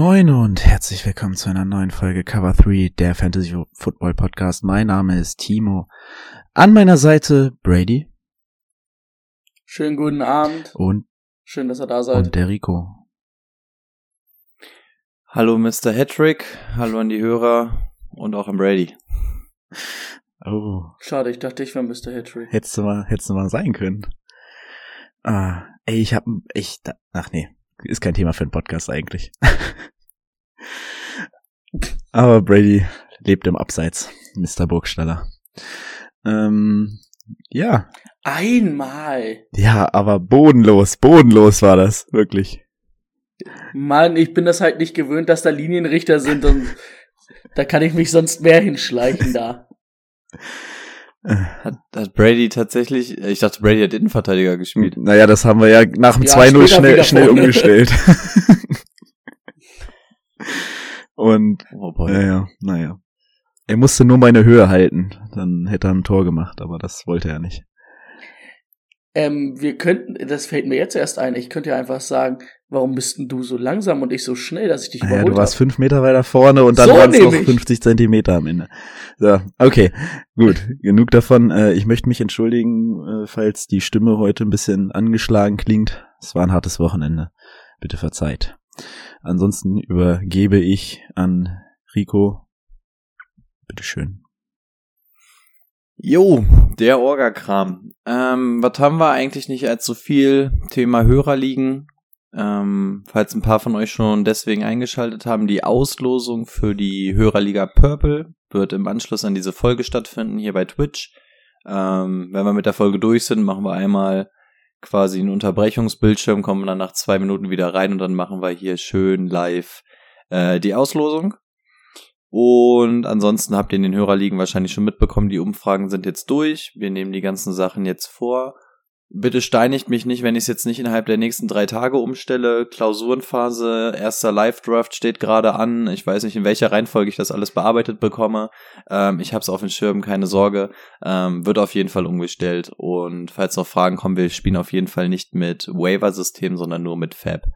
Moin und herzlich willkommen zu einer neuen Folge Cover 3 der Fantasy Football Podcast. Mein Name ist Timo. An meiner Seite Brady Schönen guten Abend. und, Schön, dass ihr da seid. und der Rico. Hallo Mr. Hattrick, hallo an die Hörer und auch an Brady. Oh, Schade, ich dachte, ich wäre Mr. Hatry. hättest du mal, hättest du mal sein können. Ah, ey, ich hab, ich, da, ach nee, ist kein Thema für einen Podcast eigentlich. Aber Brady lebt im Abseits, Mr. Burgstaller. Ähm, ja, Einmal. ja, aber bodenlos, bodenlos war das, wirklich. Mann, ich bin das halt nicht gewöhnt, dass da Linienrichter sind und da kann ich mich sonst mehr hinschleichen da. Hat, hat Brady tatsächlich, ich dachte Brady hat Innenverteidiger gespielt. Naja, das haben wir ja nach dem Ja, 2-0 später schnell, schnell umgestellt. Und, Oh boy. naja, naja. Er musste nur meine Höhe halten, dann hätte er ein Tor gemacht, aber das wollte er nicht. Ähm, wir könnten, das fällt mir jetzt erst ein, ich könnte ja einfach sagen, warum bist denn du so langsam und ich so schnell, dass ich dich Ah Ja, überholt du warst hab? fünf Meter weiter vorne und dann So waren es noch nämlich. 50 Zentimeter am Ende. So, okay, gut, genug davon. Äh, Ich möchte mich entschuldigen, äh, falls die Stimme heute ein bisschen angeschlagen klingt. Es war ein hartes Wochenende. Bitte verzeiht. Ansonsten übergebe ich an Rico. Bitteschön. Jo, der Orga-Kram. Ähm, was haben wir eigentlich nicht allzu viel? Thema Hörerligen. Ähm, falls ein paar von euch schon deswegen eingeschaltet haben, die Auslosung für die Hörerliga Purple wird im Anschluss an diese Folge stattfinden, hier bei Twitch. Ähm, wenn wir mit der Folge durch sind, machen wir einmal quasi einen Unterbrechungsbildschirm, kommen dann nach zwei Minuten wieder rein und dann machen wir hier schön live äh, die Auslosung. Und ansonsten habt ihr in den Hörerligen wahrscheinlich schon mitbekommen, die Umfragen sind jetzt durch. Wir nehmen die ganzen Sachen jetzt vor. Bitte steinigt mich nicht, wenn ich es jetzt nicht innerhalb der nächsten drei Tage umstelle. Klausurenphase, erster Live-Draft steht gerade an. Ich weiß nicht, in welcher Reihenfolge ich das alles bearbeitet bekomme. Ähm, ich habe es auf den Schirm, keine Sorge. Ähm, wird auf jeden Fall umgestellt. Und falls noch Fragen kommen, wir spielen auf jeden Fall nicht mit Waiver-System, sondern nur mit Fab.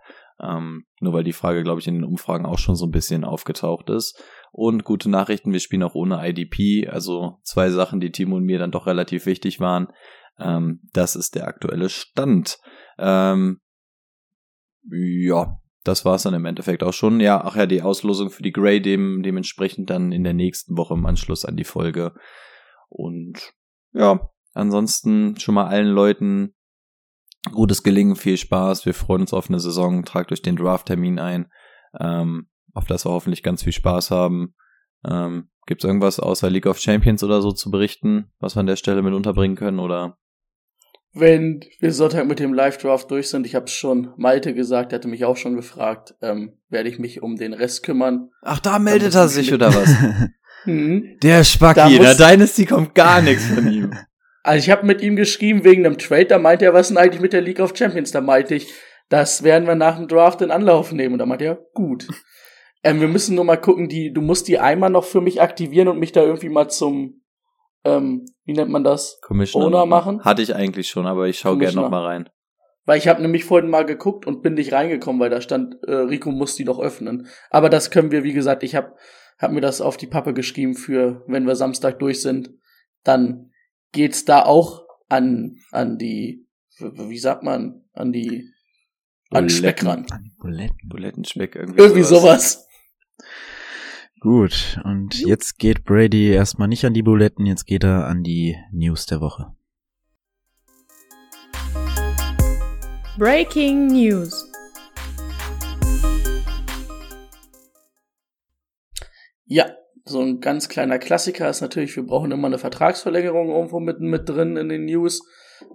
Ähm, nur weil die Frage, glaube ich, in den Umfragen auch schon so ein bisschen aufgetaucht ist. Und gute Nachrichten, wir spielen auch ohne IDP, also zwei Sachen, die Timo und mir dann doch relativ wichtig waren. Ähm, das ist der aktuelle Stand. Ähm, ja, das war's dann im Endeffekt auch schon. Ja, ach ja, die Auslosung für die Grey dem, dementsprechend dann in der nächsten Woche im Anschluss an die Folge. Und ja, ansonsten schon mal allen Leuten gutes Gelingen, viel Spaß. Wir freuen uns auf eine Saison. Tragt euch den Draft-Termin ein. Ähm, auf das wir hoffentlich ganz viel Spaß haben. Ähm, Gibt es irgendwas außer League of Champions oder so zu berichten, was wir an der Stelle mit unterbringen können? Oder Wenn wir Sonntag mit dem Live-Draft durch sind, ich habe es schon Malte gesagt, er hatte mich auch schon gefragt, ähm, werde ich mich um den Rest kümmern. ach, da meldet er sich oder was? Mhm. Der Da Spacki, muss- der Dynasty kommt gar nichts von ihm. Also ich habe mit ihm geschrieben wegen einem Trade, da meinte er, was denn eigentlich mit der League of Champions? Da meinte ich, das werden wir nach dem Draft in Anlauf nehmen. Und da meinte er, gut. Ähm, wir müssen nur mal gucken, die, du musst die einmal noch für mich aktivieren und mich da irgendwie mal zum, ähm, wie nennt man das? Commissioner Owner machen? Hatte ich eigentlich schon, aber ich schaue gerne Commissioner. noch mal rein. Weil ich habe nämlich vorhin mal geguckt und bin nicht reingekommen, weil da stand, äh, Rico muss die noch öffnen. Aber das können wir, wie gesagt, ich habe hab mir das auf die Pappe geschrieben für, wenn wir Samstag durch sind, dann geht's da auch an, an die, wie sagt man, an die, an Speck ran. An die Buletten. Bulettenspeck irgendwie. Irgendwie sowas. Gut, und jetzt geht Brady erstmal nicht an die Buletten, jetzt geht er an die News der Woche. Breaking News. Ja, so ein ganz kleiner Klassiker ist natürlich, wir brauchen immer eine Vertragsverlängerung irgendwo mit, mit drin in den News.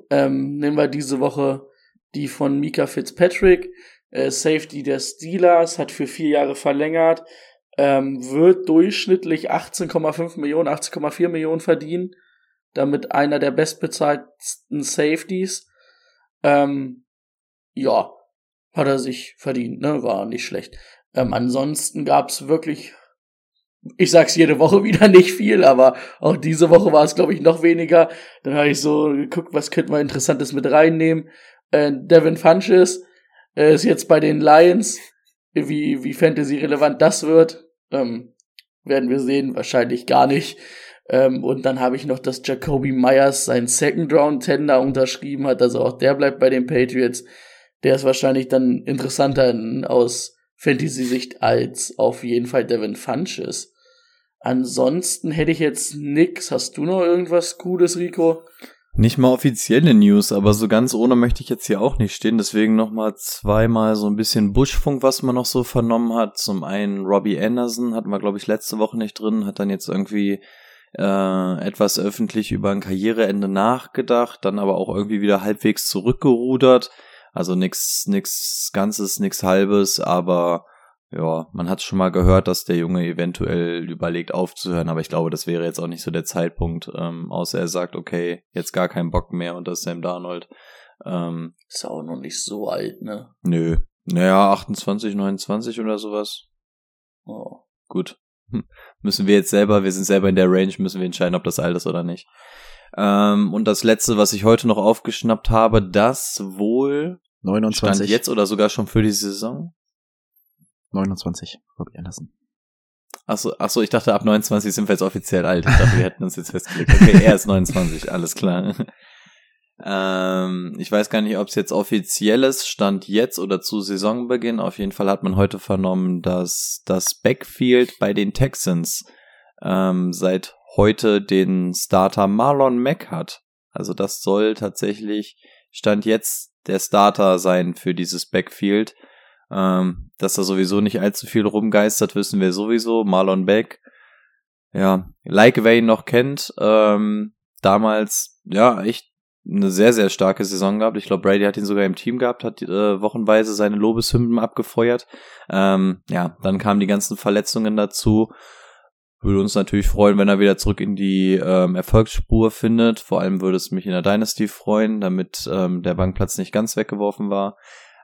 Ähm, nehmen wir diese Woche die von Mika Fitzpatrick. äh, Safety der Steelers, hat für vier Jahre verlängert, ähm, wird durchschnittlich 18,5 Millionen, 18,4 Millionen verdienen, damit einer der bestbezahlten Safeties. Ähm, ja, hat er sich verdient, ne? War nicht schlecht. Ähm, ansonsten gab's wirklich, ich sag's jede Woche wieder nicht viel, aber auch diese Woche war es, glaube ich, noch weniger. Dann habe ich so geguckt, was könnten wir Interessantes mit reinnehmen. Äh, Devin Funches äh, ist jetzt bei den Lions. Wie, wie Fantasy-relevant das wird, ähm, werden wir sehen. Wahrscheinlich gar nicht. Ähm, und dann habe ich noch, dass Jacoby Myers seinen Second Round Tender unterschrieben hat. Also auch der bleibt bei den Patriots. Der ist wahrscheinlich dann interessanter in, aus Fantasy-Sicht als auf jeden Fall Devin Funches. Ansonsten hätte ich jetzt nix. Hast du noch irgendwas Cooles, Rico? Nicht mal offizielle News, aber so ganz ohne möchte ich jetzt hier auch nicht stehen. Deswegen nochmal zweimal so ein bisschen Buschfunk, was man noch so vernommen hat. Zum einen Robbie Anderson hatten wir, glaube ich, letzte Woche nicht drin, hat dann jetzt irgendwie äh, etwas öffentlich über ein Karriereende nachgedacht, dann aber auch irgendwie wieder halbwegs zurückgerudert. Also nix, nix Ganzes, nix Halbes, aber ja, man hat schon mal gehört, dass der Junge eventuell überlegt aufzuhören, aber ich glaube, das wäre jetzt auch nicht so der Zeitpunkt, ähm, außer er sagt, okay, jetzt gar keinen Bock mehr und das Sam Darnold. Ähm, ist auch noch nicht so alt, ne? Nö. Naja, 28, 29 oder sowas. Oh. Gut. Hm. Müssen wir jetzt selber, wir sind selber in der Range, müssen wir entscheiden, ob das alt ist oder nicht. Ähm, und das letzte, was ich heute noch aufgeschnappt habe, das wohl 29. stand jetzt oder sogar schon für die Saison. 29, Robbie Anderson. Achso, ach so, ich dachte, ab 29 sind wir jetzt offiziell alt. Ich dachte, wir hätten uns jetzt festgelegt. Okay, er ist 29, alles klar. ähm, ich weiß gar nicht, ob es jetzt offizielles Stand jetzt oder zu Saisonbeginn. Auf jeden Fall hat man heute vernommen, dass das Backfield bei den Texans ähm, seit heute den Starter Marlon Mack hat. Also das soll tatsächlich Stand jetzt der Starter sein für dieses Backfield. Ähm, dass er sowieso nicht allzu viel rumgeistert, wissen wir sowieso. Marlon Beck, ja, like ihn noch kennt, ähm, damals, ja, echt eine sehr, sehr starke Saison gehabt. Ich glaube, Brady hat ihn sogar im Team gehabt, hat äh, wochenweise seine Lobeshymnen abgefeuert. Ähm, ja, dann kamen die ganzen Verletzungen dazu. Würde uns natürlich freuen, wenn er wieder zurück in die ähm, Erfolgsspur findet. Vor allem würde es mich in der Dynasty freuen, damit ähm, der Bankplatz nicht ganz weggeworfen war.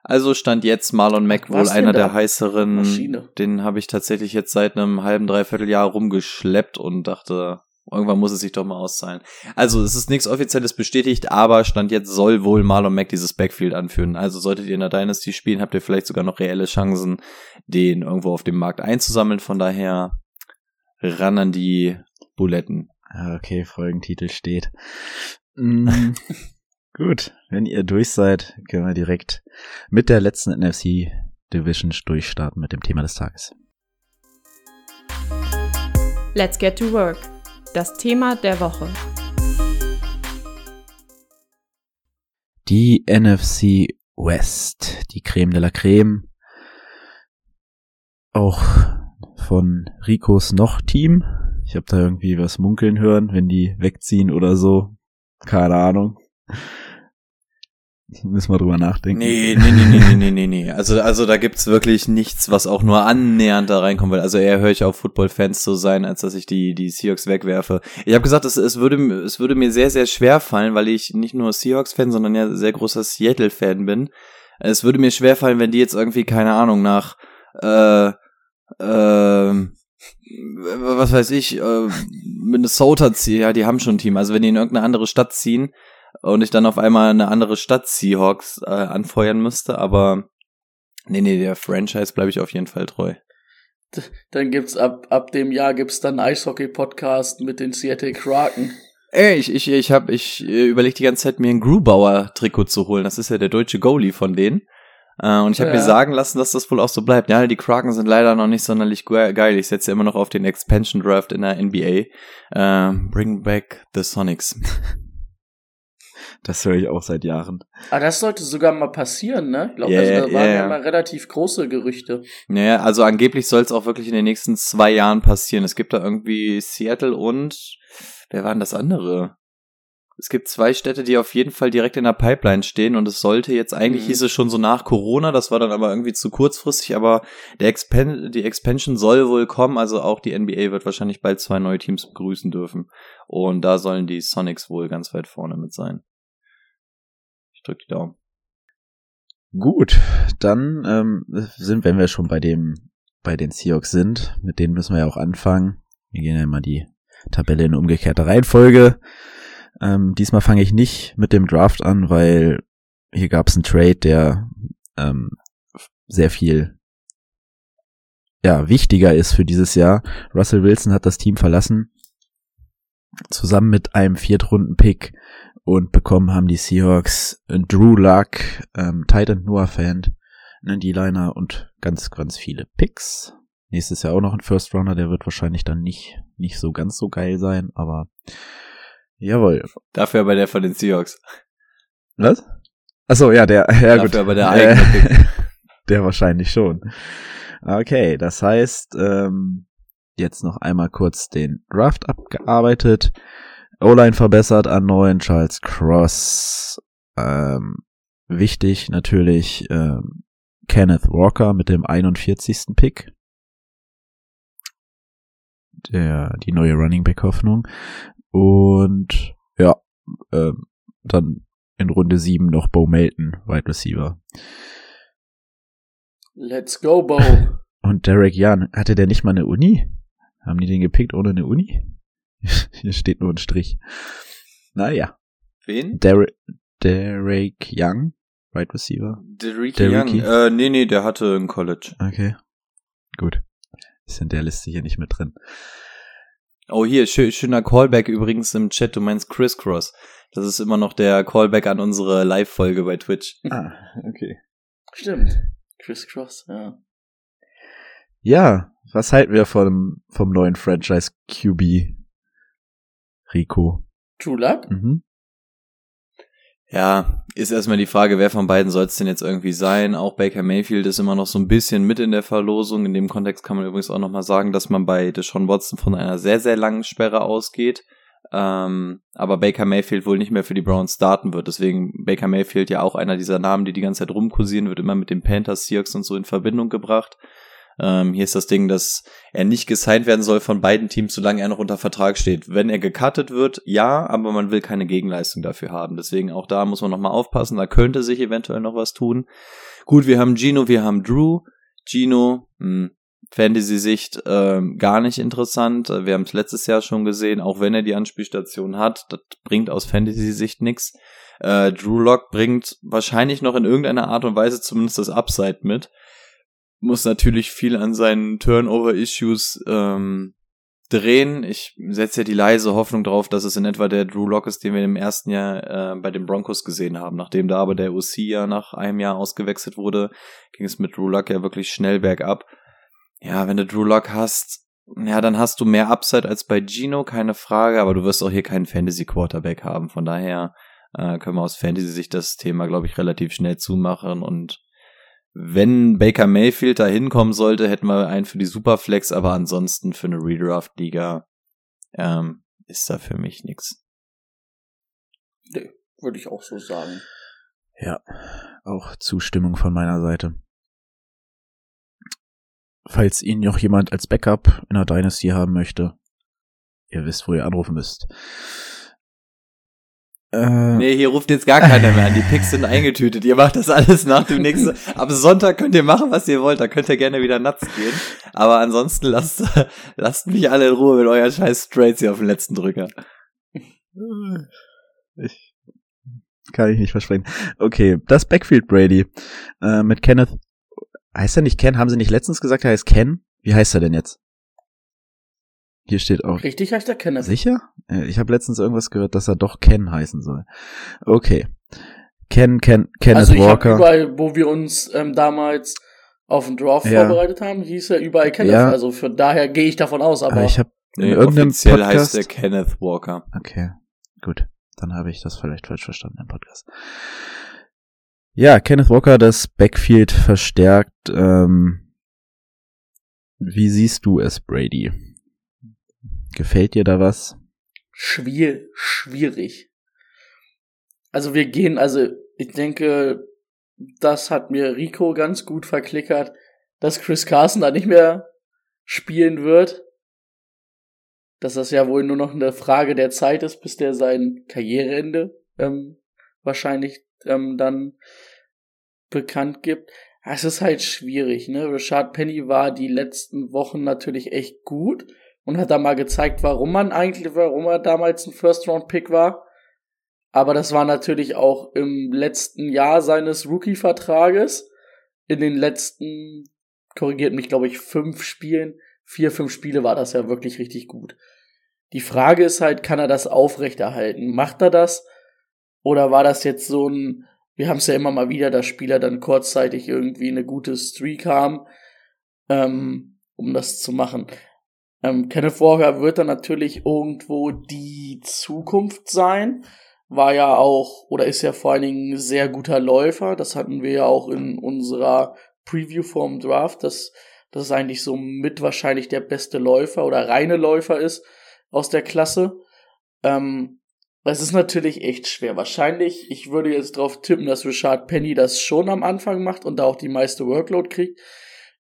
Also stand jetzt Marlon Mack wohl einer der heißeren. Maschine. Den habe ich tatsächlich jetzt seit einem halben, dreiviertel Jahr rumgeschleppt und dachte, irgendwann muss es sich doch mal auszahlen. Also es ist nichts Offizielles bestätigt, aber stand jetzt soll wohl Marlon Mack dieses Backfield anführen. Also solltet ihr in der Dynasty spielen, habt ihr vielleicht sogar noch reelle Chancen, den irgendwo auf dem Markt einzusammeln. Von daher ran an die Buletten. Ah, Okay, Folgentitel steht. Mm, gut, wenn ihr durch seid, können wir direkt mit der letzten NFC Division durchstarten mit dem Thema des Tages. Let's get to work. Das Thema der Woche. Die NFC West, die Creme de la Creme. Auch von Ricos noch Team. Ich habe da irgendwie was munkeln hören, wenn die wegziehen oder so. Keine Ahnung. Müssen wir drüber nachdenken. Nee, nee, nee, nee, nee, nee, nee. Also, also da gibt's wirklich nichts, was auch nur annähernd da reinkommen will. Also eher höre ich auf Football-Fans zu sein, als dass ich die, die Seahawks wegwerfe. Ich habe gesagt, es, es, würde, es würde mir sehr, sehr schwer fallen, weil ich nicht nur Seahawks-Fan, sondern ja sehr großer Seattle-Fan bin. Es würde mir schwer fallen, wenn die jetzt irgendwie, keine Ahnung, nach äh, äh, was weiß ich, äh, Minnesota ziehen, ja, die haben schon ein Team. Also wenn die in irgendeine andere Stadt ziehen, und ich dann auf einmal eine andere Stadt Seahawks äh, anfeuern müsste, aber nee, nee, der Franchise bleibe ich auf jeden Fall treu. Dann gibt's ab, ab dem Jahr gibt's dann Eishockey-Podcast mit den Seattle Kraken. Ey, ich, ich, ich hab, ich äh, überlege die ganze Zeit, mir ein Grubauer-Trikot zu holen. Das ist ja der deutsche Goalie von denen. Äh, und ich habe Ja. mir sagen lassen, dass das wohl auch so bleibt. Ja, die Kraken sind leider noch nicht sonderlich ge- geil. Ich setze ja immer noch auf den Expansion Draft in der NBA. Äh, bring back the Sonics. Das höre ich auch seit Jahren. Ah, das sollte sogar mal passieren, ne? Ich glaube, Ja, also, da waren ja, ja. mal relativ große Gerüchte. Naja, also angeblich soll es auch wirklich in den nächsten zwei Jahren passieren. Es gibt da irgendwie Seattle und wer war denn das andere? Es gibt zwei Städte, die auf jeden Fall direkt in der Pipeline stehen und es sollte jetzt eigentlich Mhm. hieß es schon so nach Corona, das war dann aber irgendwie zu kurzfristig, aber der Expan die Expansion soll wohl kommen, also auch die NBA wird wahrscheinlich bald zwei neue Teams begrüßen dürfen und da sollen die Sonics wohl ganz weit vorne mit sein. Drück die Daumen. Gut, dann ähm, sind, wenn wir schon bei dem, bei den Seahawks sind, mit denen müssen wir ja auch anfangen. Wir gehen ja immer die Tabelle in umgekehrter Reihenfolge. Ähm, diesmal fange ich nicht mit dem Draft an, weil hier gab es einen Trade, der ähm, sehr viel ja, wichtiger ist für dieses Jahr. Russell Wilson hat das Team verlassen, zusammen mit einem Viertrunden-Pick und bekommen haben die Seahawks Drew Luck, ähm, Titan Noah Fan, einen D-Liner und ganz, ganz viele Picks. Nächstes Jahr auch noch ein First Runner, der wird wahrscheinlich dann nicht, nicht so ganz so geil sein, aber jawohl. Dafür aber der von den Seahawks. Was? Achso, ja, der, ja Dafür gut. aber der Äh, eigene Pick. der wahrscheinlich schon. Okay, das heißt, ähm, jetzt noch einmal kurz den Draft abgearbeitet. O-Line verbessert an neuen Charles Cross. Ähm, wichtig natürlich ähm, Kenneth Walker mit dem 41. Pick. Der, die neue Running Back Hoffnung. Und ja, ähm, dann in Runde 7 noch Bo Melton, Wide Receiver. Let's go, Bo. Und Derek Young, hatte der nicht mal eine Uni? Haben die den gepickt ohne eine Uni? Hier steht nur ein Strich. Naja. Wen? Derek, Derek Young, Wide Receiver. Derek Der Young. Äh, nee, nee, der hatte ein College. Okay. Gut. Ist in der Liste hier nicht mit drin. Oh, hier, schö schöner Callback übrigens im Chat. Du meinst Crisscross. Das ist immer noch der Callback an unsere Live-Folge bei Twitch. Ah, okay. Stimmt. Chris Cross, ja. Ja, was halten wir vom, vom neuen Franchise QB? Rico. True Luck? Mhm. Ja, ist erstmal die Frage, wer von beiden soll es denn jetzt irgendwie sein? Auch Baker Mayfield ist immer noch so ein bisschen mit in der Verlosung. In dem Kontext kann man übrigens auch nochmal sagen, dass man bei Deshaun Watson von einer sehr, sehr langen Sperre ausgeht. Ähm, aber Baker Mayfield wohl nicht mehr für die Browns starten wird. Deswegen Baker Mayfield ja auch einer dieser Namen, die die ganze Zeit rumkursieren, wird immer mit den Panthers, Seahawks und so in Verbindung gebracht. Ähm, hier ist das Ding, dass er nicht gesigned werden soll von beiden Teams, solange er noch unter Vertrag steht. Wenn er gecuttet wird, ja, aber man will keine Gegenleistung dafür haben. Deswegen auch da muss man nochmal aufpassen. Da könnte sich eventuell noch was tun. Gut, wir haben Gino, wir haben Drew. Gino, hm, Fantasy-Sicht ähm, gar nicht interessant. Wir haben es letztes Jahr schon gesehen, auch wenn er die Anspielstation hat, das bringt aus Fantasy-Sicht nix. Äh, Drew Lock bringt wahrscheinlich noch in irgendeiner Art und Weise zumindest das Upside mit. Muss natürlich viel an seinen Turnover-Issues ähm, drehen. Ich setze ja die leise Hoffnung drauf, dass es in etwa der Drew Lock ist, den wir im ersten Jahr äh, bei den Broncos gesehen haben. Nachdem da aber der OC ja nach einem Jahr ausgewechselt wurde, ging es mit Drew Lock ja wirklich schnell bergab. Ja, wenn du Drew Lock hast, ja, dann hast du mehr Upside als bei Gino, keine Frage, aber du wirst auch hier keinen Fantasy Quarterback haben. Von daher äh, können wir aus Fantasy-Sicht das Thema, glaube ich, relativ schnell zumachen und wenn Baker Mayfield da hinkommen sollte, hätten wir einen für die Superflex, aber ansonsten für eine Redraft-Liga ähm, ist da für mich nix. Nee, würde ich auch so sagen. Ja, auch Zustimmung von meiner Seite. Falls ihn noch jemand als Backup in der Dynasty haben möchte, ihr wisst, wo ihr anrufen müsst. Äh, Nee, hier ruft jetzt gar keiner mehr an. Die Picks sind eingetütet. Ihr macht das alles nach dem nächsten. Ab Sonntag könnt ihr machen, was ihr wollt. Da könnt ihr gerne wieder nuts gehen. Aber ansonsten lasst, lasst mich alle in Ruhe mit euren scheiß Straights hier auf den letzten Drücker. Ich kann ich nicht versprechen. Okay, das Backfield Brady äh, mit Kenneth. Heißt er nicht Ken? Haben sie nicht letztens gesagt, er heißt Ken? Wie heißt er denn jetzt? Hier steht auch. Richtig heißt der Kenneth. Sicher? Ich habe letztens irgendwas gehört, dass er doch Ken heißen soll. Okay. Ken, Ken, Kenneth also ich hab Walker. überall, wo wir uns ähm, damals auf den Draft Ja. vorbereitet haben, hieß er überall Kenneth. Ja. Also von daher gehe ich davon aus, aber Aber ich habe in Nee, irgendeinem offiziell Podcast. heißt der Kenneth Walker. Okay, gut. Dann habe ich das vielleicht falsch verstanden im Podcast. Ja, Kenneth Walker das Backfield verstärkt. Ähm, wie siehst du es, Brady? Gefällt dir da was? schwier schwierig. Also wir gehen, also ich denke, das hat mir Rico ganz gut verklickert, dass Chris Carson da nicht mehr spielen wird. Dass das ja wohl nur noch eine Frage der Zeit ist, bis der sein Karriereende ähm, wahrscheinlich ähm, dann bekannt gibt. Es ist halt schwierig, ne? Richard Penny war die letzten Wochen natürlich echt gut und hat da mal gezeigt, warum man eigentlich, warum er damals ein First-Round-Pick war. Aber das war natürlich auch im letzten Jahr seines Rookie-Vertrages. In den letzten, korrigiert mich, glaube ich, fünf Spielen, vier, fünf Spiele war das ja wirklich richtig gut. Die Frage ist halt, kann er das aufrechterhalten? Macht er das? Oder war das jetzt so ein, wir haben es ja immer mal wieder, dass Spieler dann kurzzeitig irgendwie eine gute Streak haben, ähm, um das zu machen. Ähm, Kenneth Walker wird dann natürlich irgendwo die Zukunft sein. War ja auch, oder ist ja vor allen Dingen sehr guter Läufer. Das hatten wir ja auch in unserer Preview vom Draft, dass das eigentlich so mit wahrscheinlich der beste Läufer oder reine Läufer ist aus der Klasse. Ähm, es ist natürlich echt schwer. Wahrscheinlich, ich würde jetzt drauf tippen, dass Richard Penny das schon am Anfang macht und da auch die meiste Workload kriegt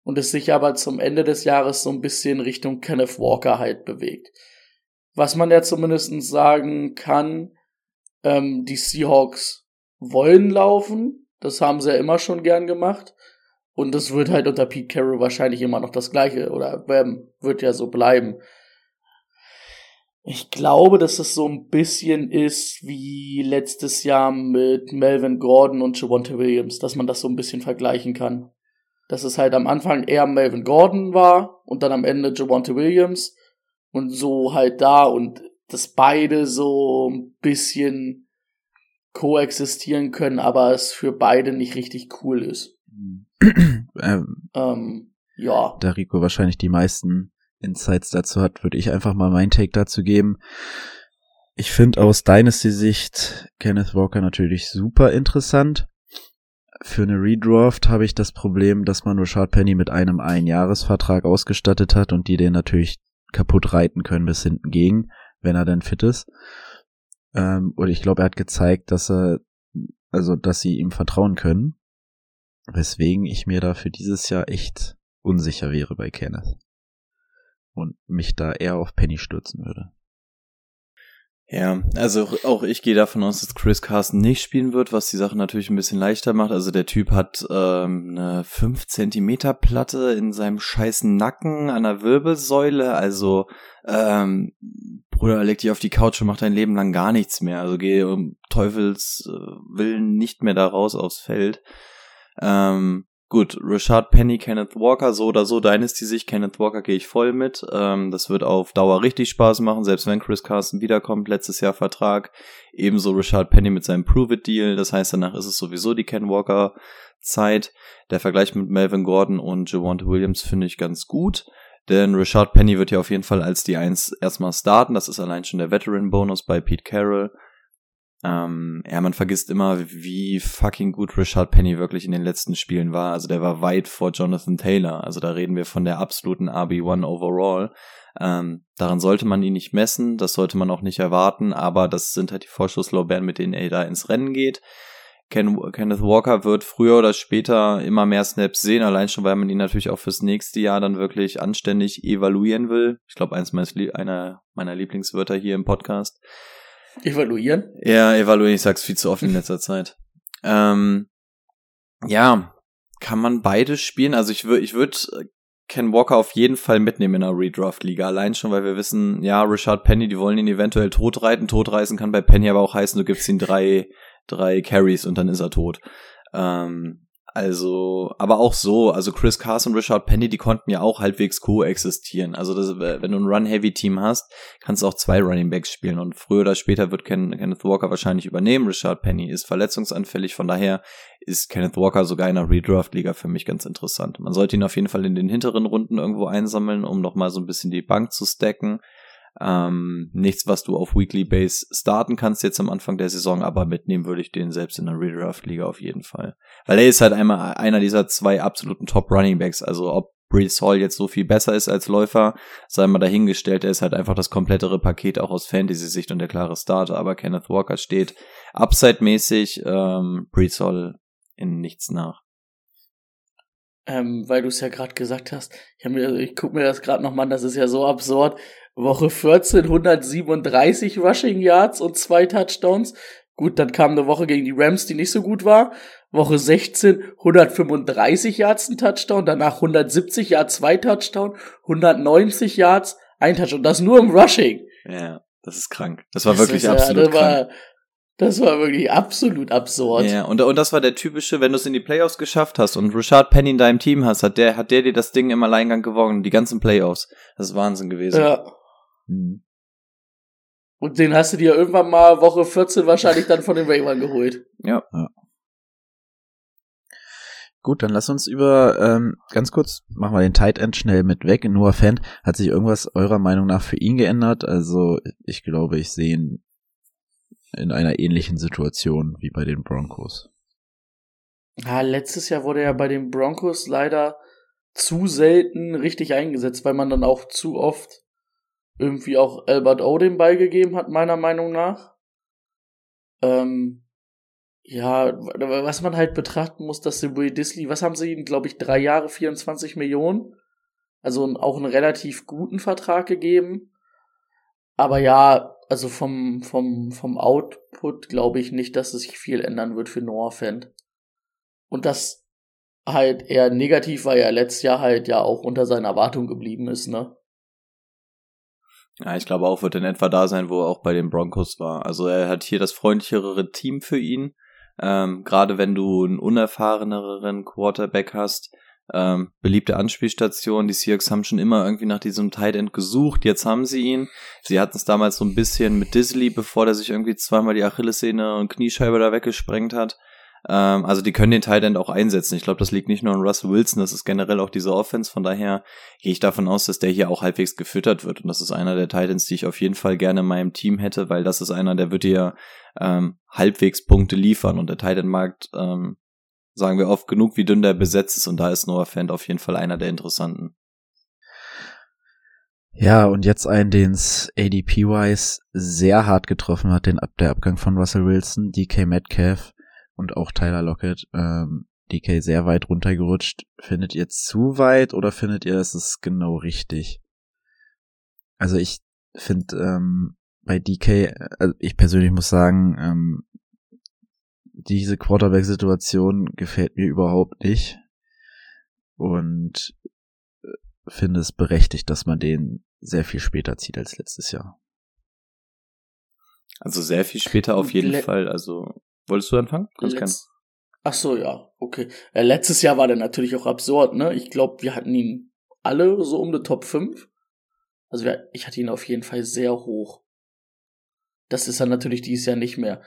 und es sich aber zum Ende des Jahres so ein bisschen Richtung Kenneth Walker halt bewegt. Was man ja zumindest sagen kann, ähm, die Seahawks wollen laufen, das haben sie ja immer schon gern gemacht und das wird halt unter Pete Carroll wahrscheinlich immer noch das gleiche oder ähm, wird ja so bleiben. Ich glaube, dass es so ein bisschen ist wie letztes Jahr mit Melvin Gordon und Javonte Williams, dass man das so ein bisschen vergleichen kann. Dass es halt am Anfang eher Melvin Gordon war und dann am Ende Javonte Williams und so halt da und dass beide so ein bisschen koexistieren können, aber es für beide nicht richtig cool ist. ähm, ähm, ja. Da Rico wahrscheinlich die meisten Insights dazu hat, würde ich einfach mal mein Take dazu geben. Ich finde aus Dynasty-Sicht Kenneth Walker natürlich super interessant. Für eine Redraft habe ich das Problem, dass man Richard Penny mit einem Einjahresvertrag ausgestattet hat und die den natürlich kaputt reiten können bis hinten gegen, wenn er dann fit ist. Ähm, und ich glaube, er hat gezeigt, dass er, also, dass sie ihm vertrauen können. Weswegen ich mir da für dieses Jahr echt unsicher wäre bei Kenneth und mich da eher auf Penny stürzen würde. Ja, also auch ich gehe davon aus, dass Chris Carson nicht spielen wird, was die Sache natürlich ein bisschen leichter macht. Also der Typ hat ähm, eine 5 Zentimeter Platte in seinem scheißen Nacken an der Wirbelsäule. Also ähm, Bruder, leg dich auf die Couch und mach dein Leben lang gar nichts mehr. Also geh um Teufels äh, Willen nicht mehr da raus aufs Feld. Ähm, Gut, Richard Penny, Kenneth Walker, so oder so, Dynasty-Sicht, Kenneth Walker gehe ich voll mit. Ähm, das wird auf Dauer richtig Spaß machen, selbst wenn Chris Carson wiederkommt, letztes Jahr Vertrag. Ebenso Richard Penny mit seinem Prove-It-Deal, das heißt, danach ist es sowieso die Ken Walker-Zeit. Der Vergleich mit Melvin Gordon und Javante Williams finde ich ganz gut. Denn Richard Penny wird ja auf jeden Fall als die Eins erstmal starten. Das ist allein schon der Veteran-Bonus bei Pete Carroll. Ähm, ja, man vergisst immer, wie fucking gut Richard Penny wirklich in den letzten Spielen war. Also der war weit vor Jonathan Taylor. Also da reden wir von der absoluten RB1 overall. Ähm, daran sollte man ihn nicht messen, das sollte man auch nicht erwarten, aber das sind halt die Vorschusslorbeeren, mit denen er da ins Rennen geht. Ken, Kenneth Walker wird früher oder später immer mehr Snaps sehen, allein schon, weil man ihn natürlich auch fürs nächste Jahr dann wirklich anständig evaluieren will. Ich glaube, eins meiner, einer meiner Lieblingswörter hier im Podcast. Evaluieren? Ja, evaluieren, ich sag's viel zu oft in letzter Zeit. Ähm, ja, kann man beide spielen? Also ich würde ich würd Ken Walker auf jeden Fall mitnehmen in einer Redraft-Liga. Allein schon, weil wir wissen, ja, Richard Penny, die wollen ihn eventuell totreiten. Totreißen kann bei Penny aber auch heißen, du gibst ihm drei, drei Carries und dann ist er tot. Ähm, also, aber auch so, also Chris Carson und Richard Penny, die konnten ja auch halbwegs coexistieren. Also, das, wenn du ein Run-Heavy-Team hast, kannst du auch zwei Running Backs spielen und früher oder später wird Ken, Kenneth Walker wahrscheinlich übernehmen. Richard Penny ist verletzungsanfällig, von daher ist Kenneth Walker sogar in einer Redraft-Liga für mich ganz interessant. Man sollte ihn auf jeden Fall in den hinteren Runden irgendwo einsammeln, um nochmal so ein bisschen die Bank zu stacken. Ähm, nichts, was du auf Weekly Base starten kannst jetzt am Anfang der Saison, aber mitnehmen würde ich den selbst in der Redraft Liga auf jeden Fall. Weil er ist halt einmal einer dieser zwei absoluten Top Running Backs. Also ob Brees Hall jetzt so viel besser ist als Läufer, sei mal dahingestellt. Er ist halt einfach das komplettere Paket auch aus Fantasy-Sicht und der klare Starter. Aber Kenneth Walker steht upside-mäßig ähm, Brees Hall in nichts nach. Ähm, weil du es ja gerade gesagt hast, ich, ich guck mir das gerade nochmal an, das ist ja so absurd. Woche 14 137 Rushing Yards und zwei Touchdowns. Gut, dann kam eine Woche gegen die Rams, die nicht so gut war. Woche 16 135 Yards ein Touchdown, danach 170 Yards zwei Touchdown, 190 Yards ein Touchdown. Das nur im Rushing. Ja, das ist krank. Das war das wirklich ist, absolut ja, das krank. War, das war wirklich absolut absurd. Ja, und, und das war der typische, wenn du es in die Playoffs geschafft hast und Richard Penny in deinem Team hast, hat der, hat der dir das Ding im Alleingang gewonnen, die ganzen Playoffs. Das ist Wahnsinn gewesen. Ja. Mhm. Und den hast du dir irgendwann mal Woche 14 wahrscheinlich dann von den Ravens geholt. Ja. ja. Gut, dann lass uns über ähm, ganz kurz machen wir den Tight End schnell mit weg. Noah Fant hat sich irgendwas eurer Meinung nach für ihn geändert? Also ich glaube, ich sehe ihn in einer ähnlichen Situation wie bei den Broncos. Ja, letztes Jahr wurde er bei den Broncos leider zu selten richtig eingesetzt, weil man dann auch zu oft irgendwie auch Albert O den Ball gegeben hat, meiner Meinung nach. Ähm, ja, was man halt betrachten muss, dass Will Disley, was haben sie ihm, glaube ich, drei Jahre, 24 Millionen? Also auch einen relativ guten Vertrag gegeben. Aber ja, also vom, vom, vom Output glaube ich nicht, dass es sich viel ändern wird für Noah Fent. Und das halt eher negativ, weil er letztes Jahr halt ja auch unter seiner Erwartung geblieben ist, ne? Ja, ich glaube auch, wird in etwa da sein, wo er auch bei den Broncos war. Also er hat hier das freundlichere Team für ihn. Ähm, Gerade wenn du einen unerfahreneren Quarterback hast, ähm, beliebte Anspielstation. Die Seahawks haben schon immer irgendwie nach diesem Tight End gesucht. Jetzt haben sie ihn. Sie hatten es damals so ein bisschen mit Disley, bevor der sich irgendwie zweimal die Achillessehne und Kniescheibe da weggesprengt hat. Ähm, also die können den Tight End auch einsetzen. Ich glaube, das liegt nicht nur an Russell Wilson, das ist generell auch diese Offense. Von daher gehe ich davon aus, dass der hier auch halbwegs gefüttert wird. Und das ist einer der Tight Ends, die ich auf jeden Fall gerne in meinem Team hätte, weil das ist einer, der wird dir ähm, halbwegs Punkte liefern. Und der Tight End Markt, ähm, sagen wir oft genug, wie dünn der besetzt ist. Und da ist Noah Fant auf jeden Fall einer der interessanten. Ja, und jetzt einen, den es ADP-wise sehr hart getroffen hat, den Ab der Abgang von Russell Wilson, DK Metcalf und auch Tyler Lockett. Ähm, DK sehr weit runtergerutscht. Findet ihr zu weit oder findet ihr, es ist genau richtig? Also ich finde ähm, bei DK, also ich persönlich muss sagen, ähm, diese Quarterback-Situation gefällt mir überhaupt nicht und äh, finde es berechtigt, dass man den sehr viel später zieht als letztes Jahr. Also sehr viel später auf jeden Le Fall. Also wolltest du anfangen? Kannst Letz Ach so, ja, okay. Äh, letztes Jahr war der natürlich auch absurd, ne? Ich glaube, wir hatten ihn alle so um die Top 5. Also wir, ich hatte ihn auf jeden Fall sehr hoch. Das ist dann natürlich dieses Jahr nicht mehr.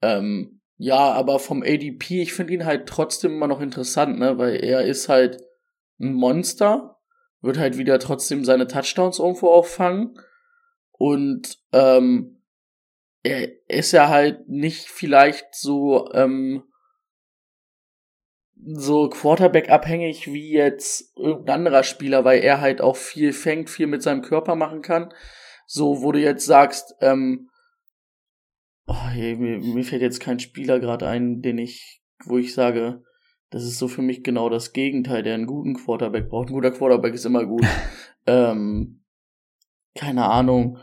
Ähm, ja, aber vom ADP, ich finde ihn halt trotzdem immer noch interessant, ne? Weil er ist halt ein Monster, wird halt wieder trotzdem seine Touchdowns irgendwo auffangen. Und ähm, er ist ja halt nicht vielleicht so ähm, so Quarterback abhängig wie jetzt irgendein anderer Spieler, weil er halt auch viel fängt, viel mit seinem Körper machen kann. So, wo du jetzt sagst, ähm, oh, ey, mir, mir fällt jetzt kein Spieler gerade ein, den ich, wo ich sage, das ist so für mich genau das Gegenteil, der einen guten Quarterback braucht. Ein guter Quarterback ist immer gut. ähm, keine Ahnung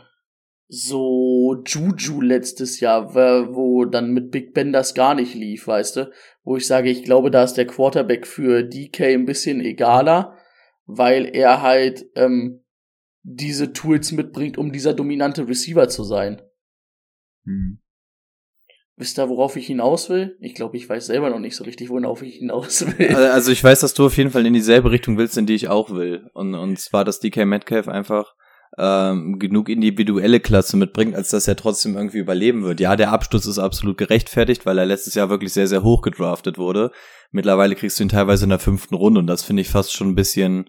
so Juju letztes Jahr, wo dann mit Big Ben das gar nicht lief, weißt du? Wo ich sage, ich glaube, da ist der Quarterback für DK ein bisschen egaler, weil er halt ähm, diese Tools mitbringt, um dieser dominante Receiver zu sein. Hm. Wisst ihr, worauf ich hinaus will? Ich glaube, ich weiß selber noch nicht so richtig, worauf ich hinaus will. Also ich weiß, dass du auf jeden Fall in dieselbe Richtung willst, in die ich auch will. Und, und zwar, dass DK Metcalf einfach ähm, genug individuelle Klasse mitbringt, als dass er trotzdem irgendwie überleben wird. Ja, der Absturz ist absolut gerechtfertigt, weil er letztes Jahr wirklich sehr, sehr hoch gedraftet wurde. Mittlerweile kriegst du ihn teilweise in der fünften Runde und das finde ich fast schon ein bisschen,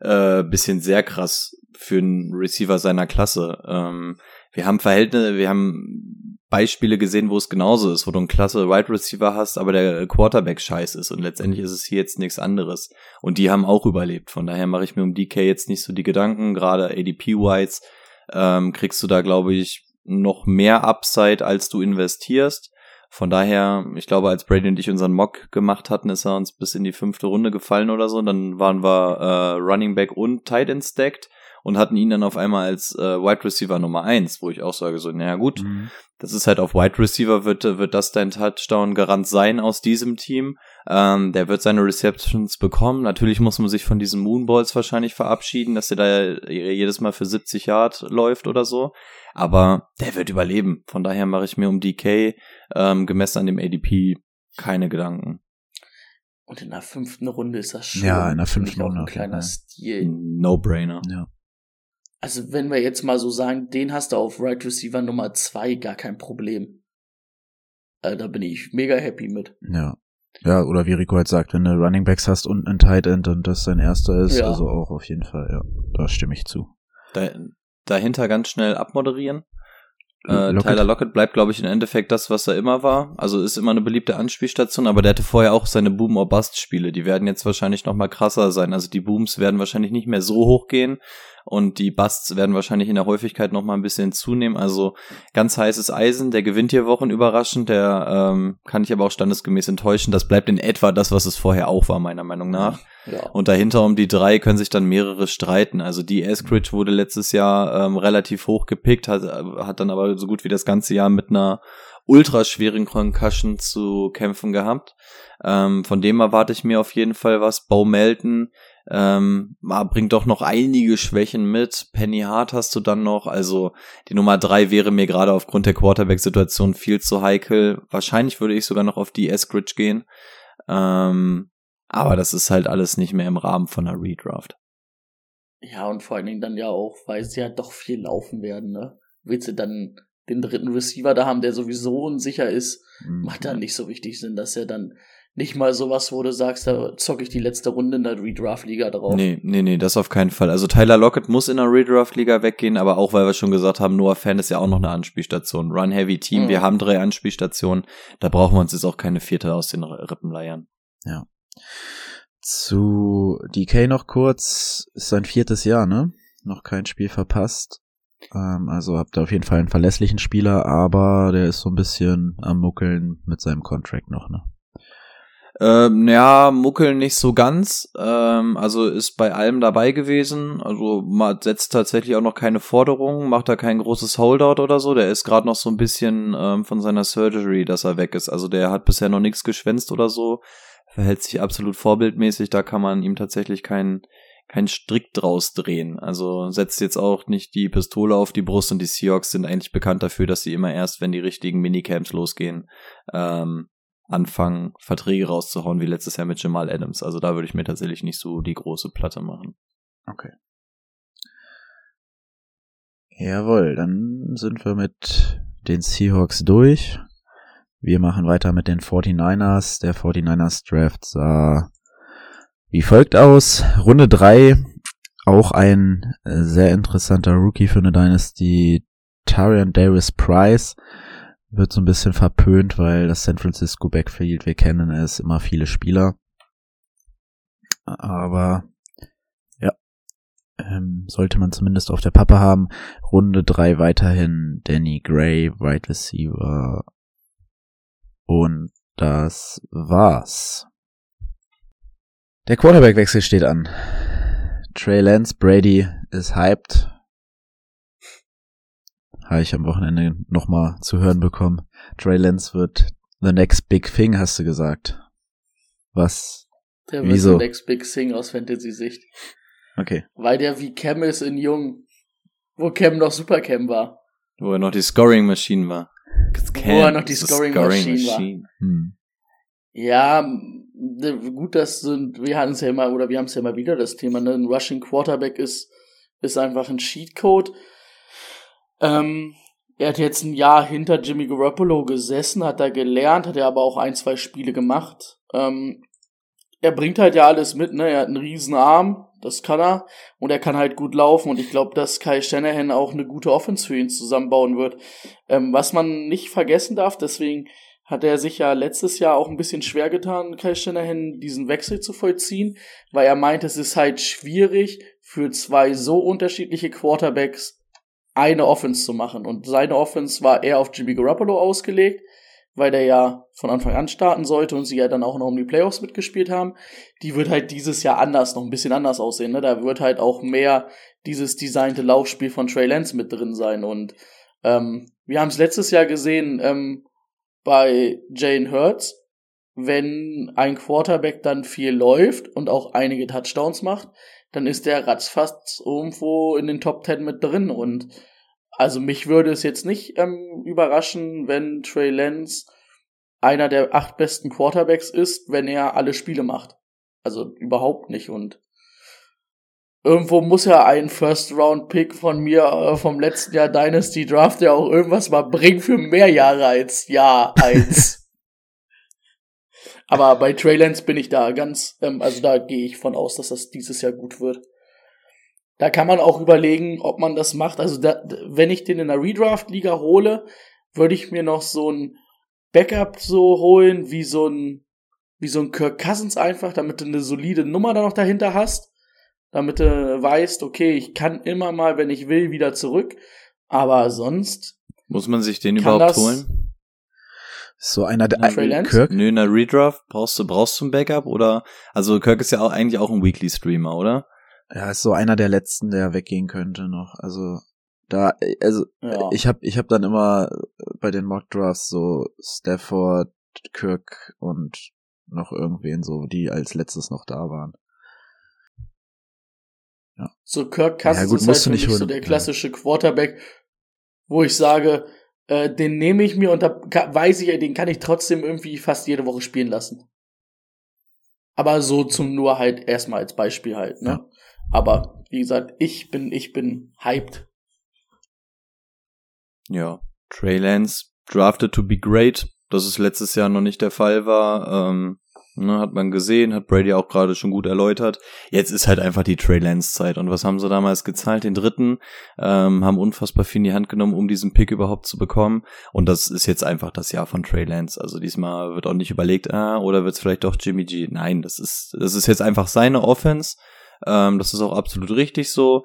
äh, bisschen sehr krass für einen Receiver seiner Klasse. Ähm, wir haben Verhältnisse, wir haben Beispiele gesehen, wo es genauso ist, wo du einen klasse Wide Receiver hast, aber der Quarterback scheiß ist und letztendlich ist es hier jetzt nichts anderes. Und die haben auch überlebt. Von daher mache ich mir um DK jetzt nicht so die Gedanken. Gerade ADP-Wise ähm, kriegst du da, glaube ich, noch mehr Upside, als du investierst. Von daher, ich glaube, als Brady und ich unseren Mock gemacht hatten, ist er uns bis in die fünfte Runde gefallen oder so. Dann waren wir äh, Running Back und Tight End stacked und hatten ihn dann auf einmal als äh, Wide Receiver Nummer eins, wo ich auch sage so, naja gut, mhm. das ist halt auf Wide Receiver wird wird das dein Touchdown Garant sein aus diesem Team. Ähm, der wird seine Receptions bekommen. Natürlich muss man sich von diesen Moonballs wahrscheinlich verabschieden, dass er da jedes Mal für 70 Yard läuft oder so. Aber der wird überleben. Von daher mache ich mir um DK ähm, gemessen an dem ADP keine Gedanken. Und in der fünften Runde ist das schon ja, in der fünften Runde ein kleiner Stil. No-Brainer. Ja. Also wenn wir jetzt mal so sagen, den hast du auf Right Receiver Nummer zwei gar kein Problem. Also da bin ich mega happy mit. Ja. Ja, oder wie Rico halt sagt, wenn du Running Backs hast und ein Tight End und das dein erster ist, ja. also auch auf jeden Fall, ja. Da stimme ich zu. Da, dahinter ganz schnell abmoderieren. Äh, Lockett. Tyler Lockett bleibt, glaube ich, im Endeffekt das, was er immer war. Also ist immer eine beliebte Anspielstation, aber der hatte vorher auch seine Boom- or Bust-Spiele. Die werden jetzt wahrscheinlich noch mal krasser sein. Also die Booms werden wahrscheinlich nicht mehr so hoch gehen und die Busts werden wahrscheinlich in der Häufigkeit noch mal ein bisschen zunehmen. Also ganz heißes Eisen, der gewinnt hier Wochen überraschend, der ähm, kann ich aber auch standesgemäß enttäuschen. Das bleibt in etwa das, was es vorher auch war, meiner Meinung nach. Ja. Und dahinter um die drei können sich dann mehrere streiten. Also die Eskridge wurde letztes Jahr ähm, relativ hoch gepickt, hat, hat dann aber so gut wie das ganze Jahr mit einer ultraschweren Concussion zu kämpfen gehabt. Ähm, von dem erwarte ich mir auf jeden Fall was. Bo Melton ähm, bringt doch noch einige Schwächen mit. Penny Hart hast du dann noch. Also die Nummer drei wäre mir gerade aufgrund der Quarterback-Situation viel zu heikel. Wahrscheinlich würde ich sogar noch auf die Eskridge gehen. Ähm, aber das ist halt alles nicht mehr im Rahmen von einer Redraft. Ja, und vor allen Dingen dann ja auch, weil sie ja doch viel laufen werden, ne? Willst du dann den dritten Receiver da haben, der sowieso unsicher ist, mhm. macht dann nicht so richtig Sinn, dass er dann nicht mal sowas, wo du sagst, da zocke ich die letzte Runde in der Redraft-Liga drauf. Nee, nee, nee, das auf keinen Fall. Also Tyler Lockett muss in der Redraft-Liga weggehen, aber auch, weil wir schon gesagt haben, Noah Fan ist ja auch noch eine Anspielstation. Run-Heavy-Team, mhm. wir haben drei Anspielstationen, da brauchen wir uns jetzt auch keine vierte aus den Rippen leiern. Ja. Zu DK noch kurz, ist sein viertes Jahr, ne? Noch kein Spiel verpasst. Ähm, also habt ihr auf jeden Fall einen verlässlichen Spieler, aber der ist so ein bisschen am Muckeln mit seinem Contract noch, ne? Ähm, ja, muckeln nicht so ganz. Ähm, also ist bei allem dabei gewesen. Also man setzt tatsächlich auch noch keine Forderungen, macht da kein großes Holdout oder so. Der ist gerade noch so ein bisschen ähm, von seiner Surgery, dass er weg ist. Also der hat bisher noch nichts geschwänzt oder so. Verhält sich absolut vorbildmäßig. Da kann man ihm tatsächlich keinen keinen Strick draus drehen. Also setzt jetzt auch nicht die Pistole auf die Brust und die Seahawks sind eigentlich bekannt dafür, dass sie immer erst, wenn die richtigen Minicamps losgehen, ähm, anfangen, Verträge rauszuhauen, wie letztes Jahr mit Jamal Adams. Also da würde ich mir tatsächlich nicht so die große Platte machen. Okay. Jawohl, dann sind wir mit den Seahawks durch. Wir machen weiter mit den 49ers. Der 49ers Draft sah wie folgt aus. Runde 3, auch ein sehr interessanter Rookie für eine Dynasty, Tarian Davis Price wird so ein bisschen verpönt, weil das San Francisco Backfield, wir kennen es, immer viele Spieler. Aber ja, ähm, sollte man zumindest auf der Pappe haben. Runde drei weiterhin Danny Gray, Wide Receiver. Und das war's. Der Quarterback-Wechsel steht an. Trey Lance, Brady ist hyped habe ich am Wochenende nochmal zu hören bekommen. Trey Lance wird the next big thing, hast du gesagt. Was? Der wird Wieso? the next big thing aus Fantasy-Sicht. Okay. Weil der wie Cam ist in Jung. Wo Cam noch Super Cam war. Wo er noch die Scoring Machine war. Cam wo er noch die Scoring, Scoring Machine, Machine, war. Hm. Ja, gut, das sind, wir hatten es ja immer, oder wir haben es ja immer wieder das Thema, ne? Ein Rushing Quarterback ist, ist einfach ein Cheatcode. Ähm, er hat jetzt ein Jahr hinter Jimmy Garoppolo gesessen, hat da gelernt, hat er aber auch ein, zwei Spiele gemacht. Ähm, er bringt halt ja alles mit, ne? Er hat einen riesen Arm, Das kann er. Und er kann halt gut laufen. Und ich glaube, dass Kai Shanahan auch eine gute Offense für ihn zusammenbauen wird. Ähm, was man nicht vergessen darf, deswegen hat er sich ja letztes Jahr auch ein bisschen schwer getan, Kai Shanahan diesen Wechsel zu vollziehen, weil er meint, es ist halt schwierig für zwei so unterschiedliche Quarterbacks eine Offense zu machen. Und seine Offense war eher auf Jimmy Garoppolo ausgelegt, weil der ja von Anfang an starten sollte und sie ja dann auch noch um die Playoffs mitgespielt haben. Die wird halt dieses Jahr anders, noch ein bisschen anders aussehen. Ne? Da wird halt auch mehr dieses designte Laufspiel von Trey Lance mit drin sein. Und ähm, wir haben es letztes Jahr gesehen, ähm, bei Jane Hurts, wenn ein Quarterback dann viel läuft und auch einige Touchdowns macht, dann ist der ratzfatz irgendwo in den Top 10 mit drin und also mich würde es jetzt nicht ähm, überraschen, wenn Trey Lance einer der acht besten Quarterbacks ist, wenn er alle Spiele macht. Also überhaupt nicht und irgendwo muss ja ein First-Round-Pick von mir äh, vom letzten Jahr Dynasty Draft ja auch irgendwas mal bringen für mehr Jahre als Jahr eins. Aber bei Trey Lance bin ich da ganz, ähm, also da gehe ich von aus, dass das dieses Jahr gut wird. Da kann man auch überlegen, ob man das macht. Also da, wenn ich den in der Redraft-Liga hole, würde ich mir noch so ein Backup so holen, wie so ein, wie so ein Kirk Cousins einfach, damit du eine solide Nummer da noch dahinter hast damit du weißt, okay, ich kann immer mal, wenn ich will, wieder zurück. Aber sonst. Muss man sich den überhaupt holen? So einer der äh, Kirk? Nö, in der Redraft brauchst du, brauchst du ein Backup oder, also Kirk ist ja auch eigentlich auch ein Weekly Streamer, oder? Ja, ist so einer der letzten, der weggehen könnte noch. Also, da, also, ja. ich hab, ich hab dann immer bei den Mock Drafts so Stafford, Kirk und noch irgendwen so, die als letztes noch da waren. Ja. So Kirk Cousins ja, gut, ist halt für mich holen. so der klassische ja. Quarterback, wo ich sage, äh, den nehme ich mir und da weiß ich, den kann ich trotzdem irgendwie fast jede Woche spielen lassen. Aber so zum nur halt erstmal als Beispiel halt, ne? Ja. Aber wie gesagt, ich bin, ich bin hyped. Ja, Trey Lance drafted to be great, dass es letztes Jahr noch nicht der Fall war. Ähm, Ne, hat man gesehen, hat Brady auch gerade schon gut erläutert. Jetzt ist halt einfach die Trey Lance Zeit. Und was haben sie damals gezahlt? Den dritten, ähm, haben unfassbar viel in die Hand genommen, um diesen Pick überhaupt zu bekommen. Und das ist jetzt einfach das Jahr von Trey Lance. Also diesmal wird auch nicht überlegt, ah, oder wird es vielleicht doch Jimmy G? Nein, das ist, das ist jetzt einfach seine Offense. Ähm, das ist auch absolut richtig so.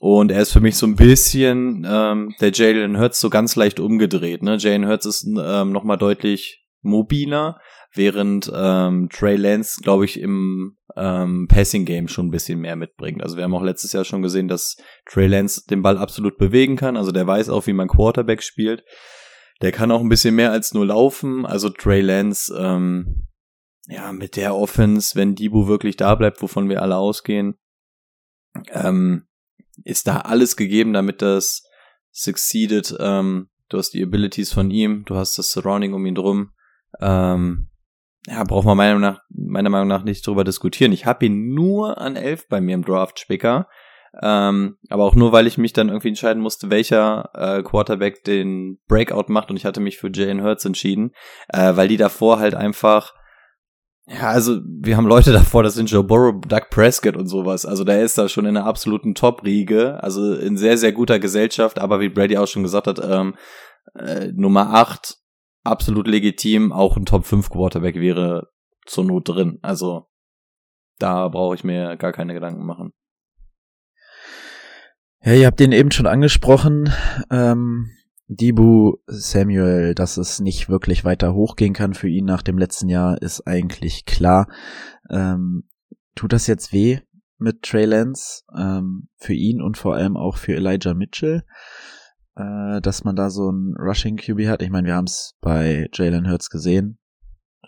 Und er ist für mich so ein bisschen ähm, der Jalen Hurts so ganz leicht umgedreht. Ne? Jalen Hurts ist ähm, nochmal deutlich mobiler während ähm, Trey Lance, glaube ich, im ähm, Passing Game schon ein bisschen mehr mitbringt. Also wir haben auch letztes Jahr schon gesehen, dass Trey Lance den Ball absolut bewegen kann. Also der weiß auch, wie man Quarterback spielt. Der kann auch ein bisschen mehr als nur laufen. Also Trey Lance, ähm, ja, mit der Offense, wenn Debo wirklich da bleibt, wovon wir alle ausgehen, ähm, ist da alles gegeben, damit das succeeded. Ähm, du hast die Abilities von ihm, du hast das Surrounding um ihn drum. Ähm, ja, braucht man meiner Meinung nach, meiner Meinung nach nicht drüber diskutieren. Ich habe ihn nur an elf bei mir im Draft-Spicker. Ähm, aber auch nur, weil ich mich dann irgendwie entscheiden musste, welcher äh, Quarterback den Breakout macht und ich hatte mich für Jalen Hurts entschieden, äh, weil die davor halt einfach, ja, also wir haben Leute davor, das sind Joe Burrow, Doug Prescott und sowas, also der ist da schon in einer absoluten Top-Riege, also in sehr, sehr guter Gesellschaft, aber wie Brady auch schon gesagt hat, ähm, äh, Nummer acht absolut legitim. Auch ein Top 5 Quarterback wäre zur Not drin. Also da brauche ich mir gar keine Gedanken machen. Ja, ihr habt den eben schon angesprochen. Ähm, Dibu Samuel, dass es nicht wirklich weiter hochgehen kann für ihn nach dem letzten Jahr, ist eigentlich klar. Ähm, tut das jetzt weh mit Trey Lance ähm, für ihn und vor allem auch für Elijah Mitchell? Äh, dass man da so ein Rushing QB hat. Ich meine, wir haben es bei Jalen Hurts gesehen.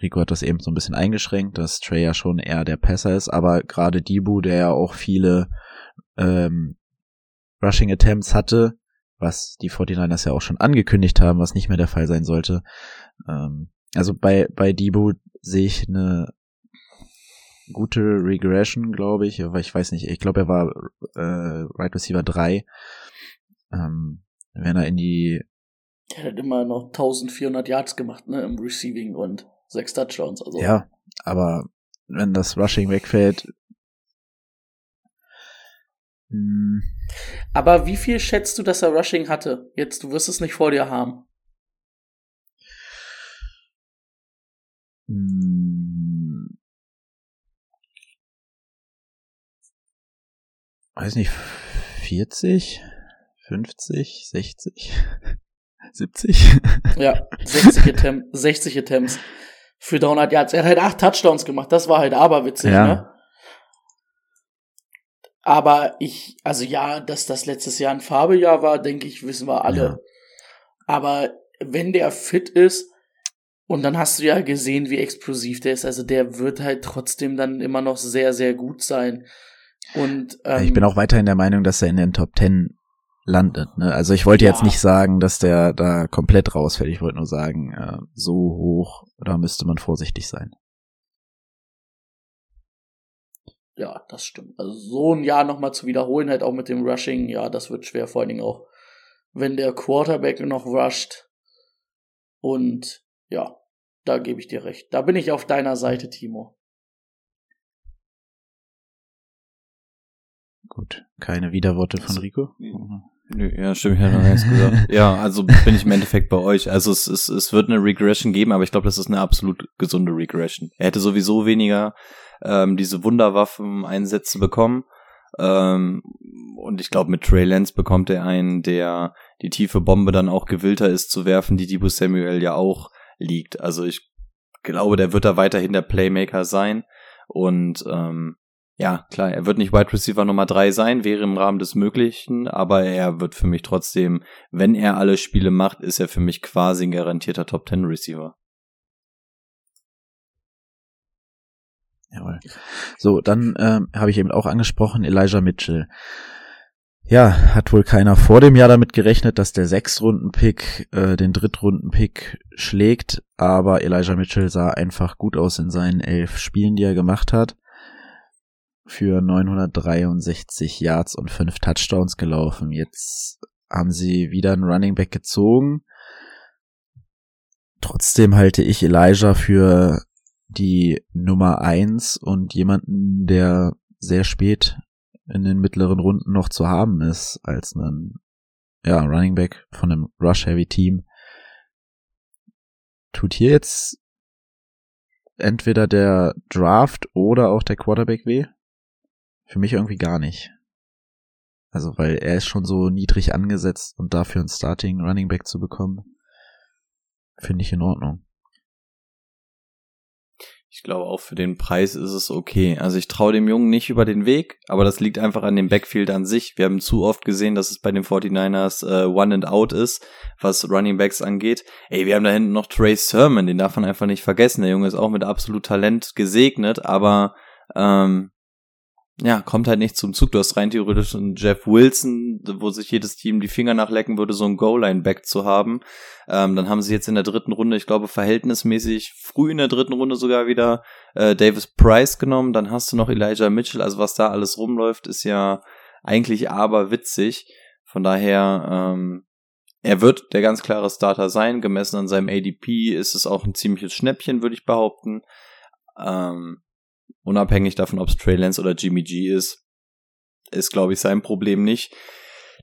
Rico hat das eben so ein bisschen eingeschränkt, dass Trey ja schon eher der Passer ist, aber gerade Dibu, der ja auch viele ähm, Rushing Attempts hatte, was die 49ers ja auch schon angekündigt haben, was nicht mehr der Fall sein sollte. Ähm, also bei, bei Dibu sehe ich eine gute Regression, glaube ich, aber ich weiß nicht, ich glaube, er war äh, Right Receiver 3. Ähm, wenn er in die. Er hat immer noch 1400 Yards gemacht, ne, im Receiving und sechs Touchdowns, also. Ja, aber wenn das Rushing wegfällt, Hm, Aber wie viel schätzt du, dass er Rushing hatte? Jetzt, du wirst es nicht vor dir haben. hm, weiß nicht, 40, 50, 60, 70? Ja, 60, Attempt, 60 Attempts für 300 Yards. Er hat halt acht Touchdowns gemacht. Das war halt aberwitzig, Ja. ne? Aber ich, also ja, dass das letztes Jahr ein Farbejahr war, denke ich, wissen wir alle. Ja. Aber wenn der fit ist, und dann hast du ja gesehen, wie explosiv der ist, also der wird halt trotzdem dann immer noch sehr, sehr gut sein. Und ähm, ich bin auch weiterhin der Meinung, dass er in den Top 10 landet. Ne? Also ich wollte Ja. jetzt nicht sagen, dass der da komplett rausfällt. Ich wollte nur sagen, äh, so hoch, da müsste man vorsichtig sein. Ja, das stimmt. Also so ein Jahr nochmal zu wiederholen, halt auch mit dem Rushing, ja, das wird schwer, vor allen Dingen auch, wenn der Quarterback noch rusht. Und ja, da gebe ich dir recht. Da bin ich auf deiner Seite, Timo. Gut, keine Widerworte von Rico? Nö, ja, stimmt, ich hatte noch nichts gesagt. ja, also bin ich im Endeffekt bei euch. Also es, es, es wird eine Regression geben, aber ich glaube, das ist eine absolut gesunde Regression. Er hätte sowieso weniger ähm, diese Wunderwaffen-Einsätze bekommen. Ähm, und ich glaube, mit Trey Lance bekommt er einen, der die tiefe Bombe dann auch gewillter ist zu werfen, die Debo Samuel ja auch liegt. Also ich glaube, der wird da weiterhin der Playmaker sein. Und ähm, ja, klar, er wird nicht Wide Receiver Nummer drei sein, wäre im Rahmen des Möglichen, aber er wird für mich trotzdem, wenn er alle Spiele macht, ist er für mich quasi ein garantierter Top 10 Receiver. Jawohl. So, dann ähm, habe ich eben auch angesprochen, Elijah Mitchell. Ja, hat wohl keiner vor dem Jahr damit gerechnet, dass der Sechstrunden-Pick äh, den Drittrunden-Pick schlägt, aber Elijah Mitchell sah einfach gut aus in seinen elf Spielen, die er gemacht hat. Für 963 Yards und fünf Touchdowns gelaufen. Jetzt haben sie wieder einen Running Back gezogen. Trotzdem halte ich Elijah für die Nummer eins und jemanden, der sehr spät in den mittleren Runden noch zu haben ist, als ein ja, Running Back von einem Rush-Heavy-Team. Tut hier jetzt entweder der Draft oder auch der Quarterback weh? Für mich irgendwie gar nicht. Also, weil er ist schon so niedrig angesetzt und dafür einen Starting Running Back zu bekommen, finde ich in Ordnung. Ich glaube auch für den Preis ist es okay. Also ich traue dem Jungen nicht über den Weg, aber das liegt einfach an dem Backfield an sich. Wir haben zu oft gesehen, dass es bei den 49ers äh, One and Out ist, was Running Backs angeht. Ey, wir haben da hinten noch Trey Sermon, den darf man einfach nicht vergessen. Der Junge ist auch mit absolut Talent gesegnet, aber ähm, ja, kommt halt nicht zum Zug. Du hast rein theoretisch einen Jeff Wilson, wo sich jedes Team die Finger nachlecken würde, so einen Goal-Line-Back zu haben. Ähm, dann haben sie jetzt in der dritten Runde, ich glaube, verhältnismäßig früh in der dritten Runde sogar wieder äh, Davis Price genommen. Dann hast du noch Elijah Mitchell. Also was da alles rumläuft, ist ja eigentlich aber witzig. Von daher, ähm, er wird der ganz klare Starter sein. Gemessen an seinem ADP ist es auch ein ziemliches Schnäppchen, würde ich behaupten. Ähm, unabhängig davon, ob es Trey Lance oder Jimmy G ist, ist, glaube ich, sein Problem nicht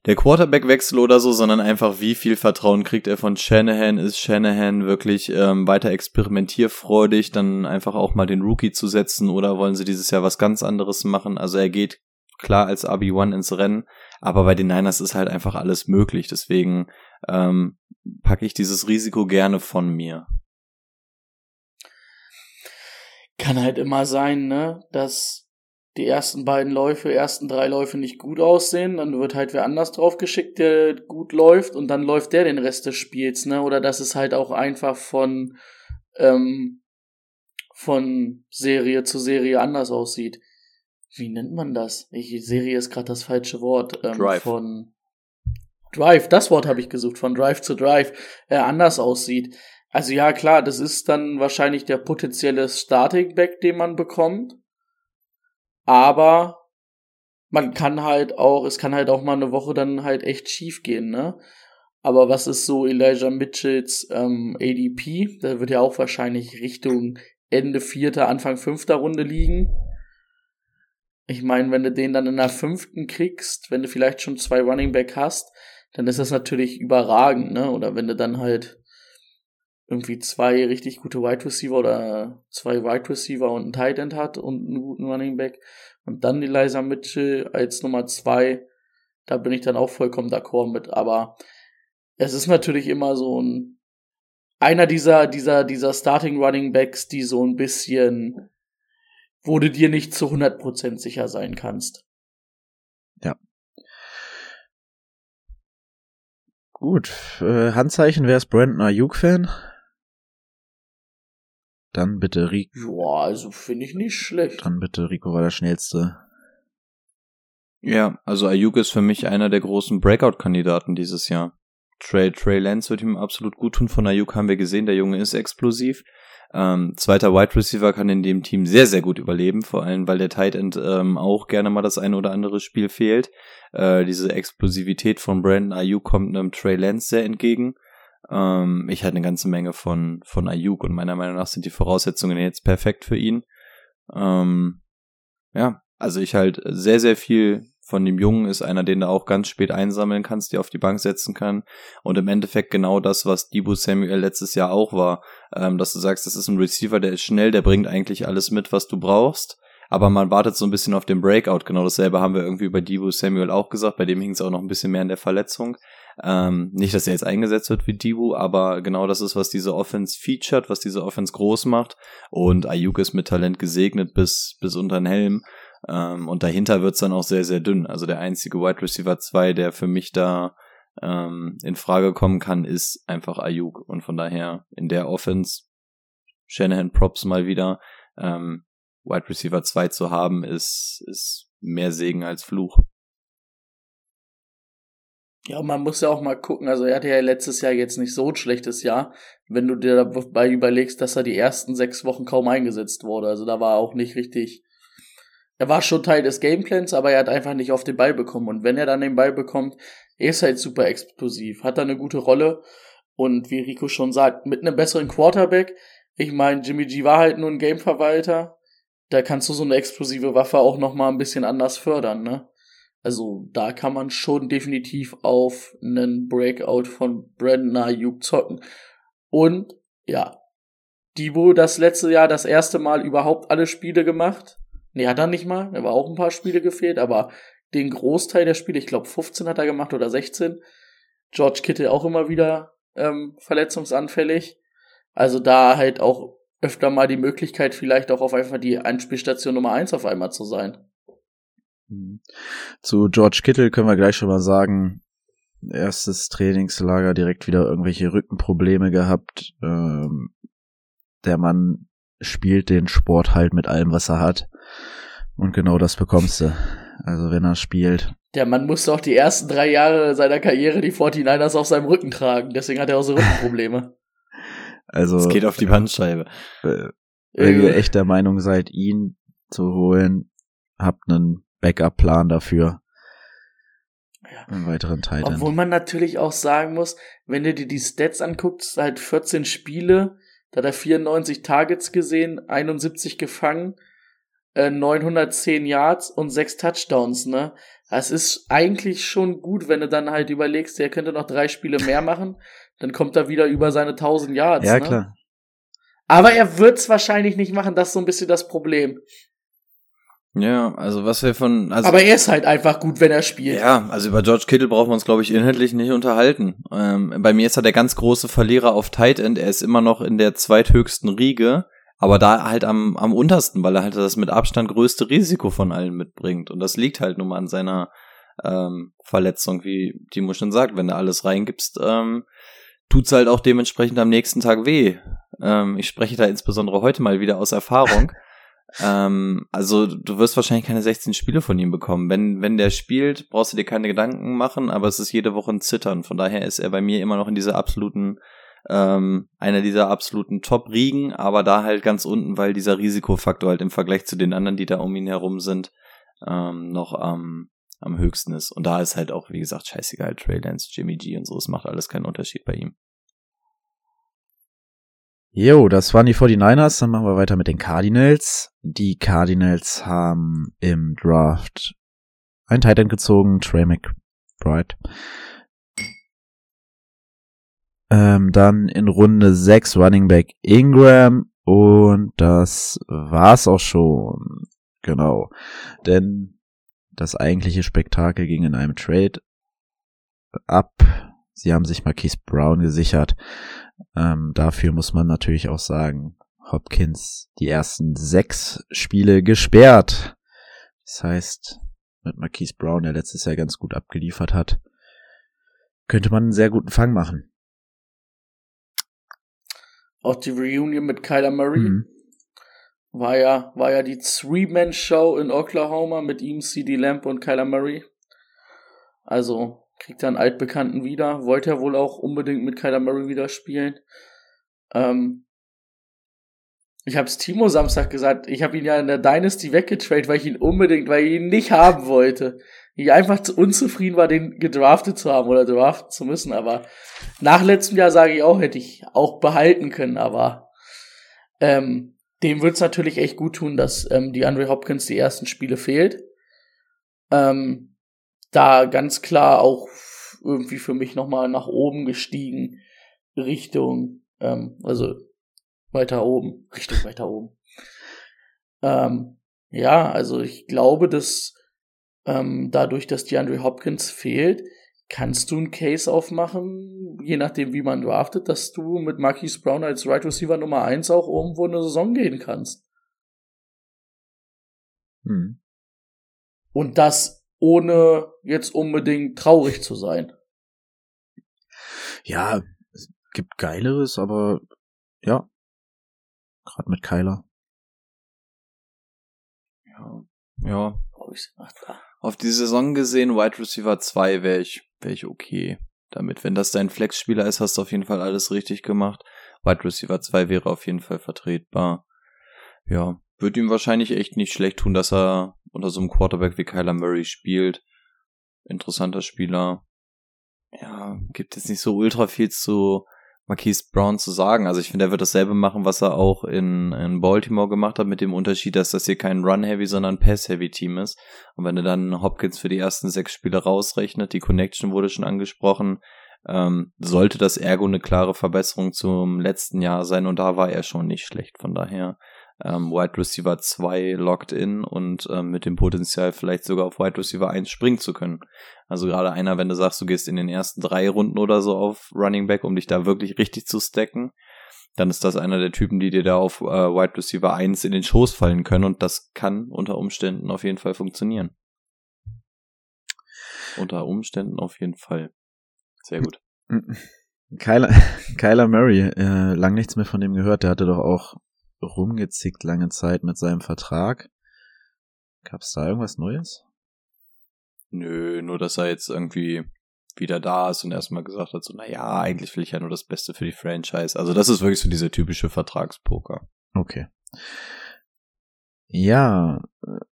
der Quarterback-Wechsel oder so, sondern einfach, wie viel Vertrauen kriegt er von Shanahan? Ist Shanahan wirklich ähm, weiter experimentierfreudig, dann einfach auch mal den Rookie zu setzen oder wollen sie dieses Jahr was ganz anderes machen? Also er geht klar als RB1 ins Rennen, aber bei den Niners ist halt einfach alles möglich. Deswegen ähm, packe ich dieses Risiko gerne von mir. Kann halt immer sein, ne, dass die ersten beiden Läufe, ersten drei Läufe nicht gut aussehen, dann wird halt wer anders draufgeschickt, der gut läuft und dann läuft der den Rest des Spiels, ne, oder dass es halt auch einfach von, ähm, von Serie zu Serie anders aussieht. Wie nennt man das? Ich, Serie ist gerade das falsche Wort. Ähm, Drive. Von Drive, das Wort habe ich gesucht, von Drive zu Drive, äh, anders aussieht. Also ja, klar, das ist dann wahrscheinlich der potenzielle Starting Back, den man bekommt. Aber man kann halt auch, es kann halt auch mal eine Woche dann halt echt schief gehen, ne? Aber was ist so Elijah Mitchells ähm, ADP? Der wird ja auch wahrscheinlich Richtung Ende vierter, Anfang fünfter Runde liegen. ich meine, wenn du den dann in der fünften kriegst, wenn du vielleicht schon zwei Running Back hast, dann ist das natürlich überragend, ne? Oder wenn du dann halt irgendwie zwei richtig gute Wide Receiver oder zwei Wide Receiver und einen Tight End hat und einen guten Running Back und dann die Liza Mitchell als Nummer zwei, da bin ich dann auch vollkommen d'accord mit. Aber es ist natürlich immer so ein einer dieser dieser dieser Starting Running Backs, die so ein bisschen wo du dir nicht zu 100% sicher sein kannst. Ja. Gut, äh, Handzeichen, wer ist Brandon Ayuk-Fan? Dann bitte Rico. Ja, also finde ich nicht schlecht. Dann bitte Rico war der schnellste. Ja, also Ayuk ist für mich einer der großen Breakout-Kandidaten dieses Jahr. Trey, Trey Lance wird ihm absolut gut tun. Von Ayuk haben wir gesehen, der Junge ist explosiv. Ähm, zweiter Wide Receiver kann in dem Team sehr, sehr gut überleben, vor allem weil der Tight End ähm, auch gerne mal das ein oder andere Spiel fehlt. Äh, diese Explosivität von Brandon Ayuk kommt einem Trey Lance sehr entgegen. Ähm, ich hatte eine ganze Menge von, von Ayuk und meiner Meinung nach sind die Voraussetzungen jetzt perfekt für ihn. Ähm, ja, also ich halt sehr, sehr viel von dem Jungen ist einer, den du auch ganz spät einsammeln kannst, die auf die Bank setzen kann. Und im Endeffekt genau das, was Debo Samuel letztes Jahr auch war. Ähm, dass du sagst, das ist ein Receiver, der ist schnell, der bringt eigentlich alles mit, was du brauchst. Aber man wartet so ein bisschen auf den Breakout. Genau dasselbe haben wir irgendwie bei Debo Samuel auch gesagt. Bei dem hing es auch noch ein bisschen mehr an der Verletzung. Ähm, nicht, dass er jetzt eingesetzt wird wie Debo, aber genau das ist, was diese Offense featured, was diese Offense groß macht. Und Ayuk ist mit Talent gesegnet bis, bis unter den Helm. Ähm, und dahinter wird's dann auch sehr, sehr dünn. Also der einzige Wide Receiver 2, der für mich da ähm, in Frage kommen kann, ist einfach Ayuk. Und von daher in der Offense Shanahan Props mal wieder. Ähm, Wide Receiver 2 zu haben, ist, ist mehr Segen als Fluch. Ja, man muss ja auch mal gucken, also er hatte ja letztes Jahr jetzt nicht so ein schlechtes Jahr, wenn du dir dabei überlegst, dass er die ersten sechs Wochen kaum eingesetzt wurde. Also da war er auch nicht richtig er war schon Teil des Gameplans, aber er hat einfach nicht auf den Ball bekommen. Und wenn er dann den Ball bekommt, er ist halt super explosiv, hat da eine gute Rolle. Und wie Rico schon sagt, mit einem besseren Quarterback, ich meine, Jimmy G war halt nur ein Gameverwalter, da kannst du so eine explosive Waffe auch nochmal ein bisschen anders fördern, ne? Also da kann man schon definitiv auf einen Breakout von Brandon Ayuk zocken. Und ja, Debo das letzte Jahr das erste Mal überhaupt alle Spiele gemacht. Nee, hat er nicht mal. Er war auch ein paar Spiele gefehlt, aber den Großteil der Spiele, ich glaube 15 hat er gemacht oder 16. George Kittle auch immer wieder ähm, verletzungsanfällig. Also da halt auch öfter mal die Möglichkeit, vielleicht auch auf einfach die Einspielstation Nummer eins auf einmal zu sein. Mhm. Zu George Kittle können wir gleich schon mal sagen, erstes Trainingslager direkt wieder irgendwelche Rückenprobleme gehabt. Ähm, der Mann spielt den Sport halt mit allem, was er hat. Und genau das bekommst du. Also wenn er spielt. Der Mann musste auch die ersten drei Jahre seiner Karriere die 49ers auf seinem Rücken tragen. Deswegen hat er auch so Rückenprobleme. Also. Es geht auf die Bandscheibe. Äh, wenn ihr echt der Meinung seid, ihn zu holen, habt einen Backup-Plan dafür. Ja. Einen weiteren Teil. Obwohl man natürlich auch sagen muss, wenn du dir die Stats anguckst, halt 14 Spiele, da hat er 94 Targets gesehen, 71 gefangen, äh, 910 Yards und 6 Touchdowns, ne? Das ist eigentlich schon gut, wenn du dann halt überlegst, der könnte noch drei Spiele mehr machen, dann kommt er wieder über seine 1000 Yards. Ja, ne? klar. Aber er wird's wahrscheinlich nicht machen, das ist so ein bisschen das Problem. Ja, also was wir von. Also, Aber er ist halt einfach gut, wenn er spielt. Ja, also über George Kittle brauchen wir uns, glaube ich, inhaltlich nicht unterhalten. Ähm, bei mir ist er der ganz große Verlierer auf Tight End. Er ist immer noch in der zweithöchsten Riege, aber da halt am, am untersten, weil er halt das mit Abstand größte Risiko von allen mitbringt. Und das liegt halt nun mal an seiner ähm, Verletzung, wie Timo schon sagt. Wenn du alles reingibst, ähm, tut's halt auch dementsprechend am nächsten Tag weh. Ähm, ich spreche da insbesondere heute mal wieder aus Erfahrung. Ähm, also du wirst wahrscheinlich keine 16 Spiele von ihm bekommen. Wenn, wenn der spielt, brauchst du dir keine Gedanken machen, aber es ist jede Woche ein Zittern. Von daher ist er bei mir immer noch in dieser absoluten, ähm, einer dieser absoluten Top-Riegen, aber da halt ganz unten, weil dieser Risikofaktor halt im Vergleich zu den anderen, die da um ihn herum sind, ähm, noch am, am höchsten ist. Und da ist halt auch, wie gesagt, scheißegal, Trey Lance, Jimmy G und so, es macht alles keinen Unterschied bei ihm. Jo, das waren die 49ers. Dann machen wir weiter mit den Cardinals. Die Cardinals haben im Draft ein Tight End gezogen, Trey McBride. Ähm, dann in Runde 6 Running Back Ingram und das war's auch schon. Genau. Denn das eigentliche Spektakel ging in einem Trade ab. Sie haben sich Marquise Brown gesichert. Ähm, dafür muss man natürlich auch sagen, Hopkins die ersten sechs Spiele gesperrt. Das heißt, mit Marquise Brown, der letztes Jahr ganz gut abgeliefert hat, könnte man einen sehr guten Fang machen. Auch die Reunion mit Kyler Murray Mhm. war ja, war ja die Three-Man-Show in Oklahoma mit ihm, CD Lamp und Kyler Murray. Also kriegt er einen Altbekannten wieder. Wollte er wohl auch unbedingt mit Kyler Murray wieder spielen. Ähm, ich habe es Timo Samstag gesagt, ich habe ihn ja in der Dynasty weggetradet, weil ich ihn unbedingt, weil ich ihn nicht haben wollte. Ich einfach zu unzufrieden war, den gedraftet zu haben oder draften zu müssen. Aber nach letztem Jahr sage ich auch, hätte ich auch behalten können. Aber ähm, dem wird's natürlich echt gut tun, dass ähm, die Andre Hopkins die ersten Spiele fehlt. Ähm, da ganz klar auch irgendwie für mich nochmal nach oben gestiegen, Richtung, ähm, also weiter oben, Richtung weiter oben. Ähm, ja, also ich glaube, dass ähm, dadurch, dass die Andre Hopkins fehlt, kannst du einen Case aufmachen, je nachdem, wie man draftet, dass du mit Marquise Brown als Right Receiver Nummer 1 auch irgendwo in eine Saison gehen kannst. Hm. Und das ohne jetzt unbedingt traurig zu sein. Ja, es gibt geileres, aber ja. Gerade mit Kyler. Ja. Ja. Auf die Saison gesehen, Wide Receiver 2 wäre ich, wäre ich okay damit. Wenn das dein Flex-Spieler ist, hast du auf jeden Fall alles richtig gemacht. Wide Receiver 2 wäre auf jeden Fall vertretbar. Ja, wird ihm wahrscheinlich echt nicht schlecht tun, dass er unter so einem Quarterback wie Kyler Murray spielt. Interessanter Spieler. Ja, gibt jetzt nicht so ultra viel zu Marquise Brown zu sagen. Also ich finde, er wird dasselbe machen, was er auch in, in Baltimore gemacht hat, mit dem Unterschied, dass das hier kein Run-Heavy, sondern Pass-Heavy-Team ist. Und wenn er dann Hopkins für die ersten sechs Spiele rausrechnet, die Connection wurde schon angesprochen, ähm, sollte das Ergo eine klare Verbesserung zum letzten Jahr sein und da war er schon nicht schlecht. Von daher ähm, Wide Receiver 2 locked in und ähm, mit dem Potenzial vielleicht sogar auf Wide Receiver 1 springen zu können. Also gerade einer, wenn du sagst, du gehst in den ersten drei Runden oder so auf Running Back, um dich da wirklich richtig zu stacken, dann ist das einer der Typen, die dir da auf äh, Wide Receiver 1 in den Schoß fallen können und das kann unter Umständen auf jeden Fall funktionieren. Unter Umständen auf jeden Fall. Sehr gut. Kyler, Kyler Murray, äh, lang nichts mehr von dem gehört. Der hatte doch auch rumgezickt lange Zeit mit seinem Vertrag. Gab's da irgendwas Neues? Nö, nur dass er jetzt irgendwie wieder da ist und erstmal gesagt hat, so, na ja, eigentlich will ich ja nur das Beste für die Franchise. Also das ist wirklich so dieser typische Vertragspoker. Okay. Ja,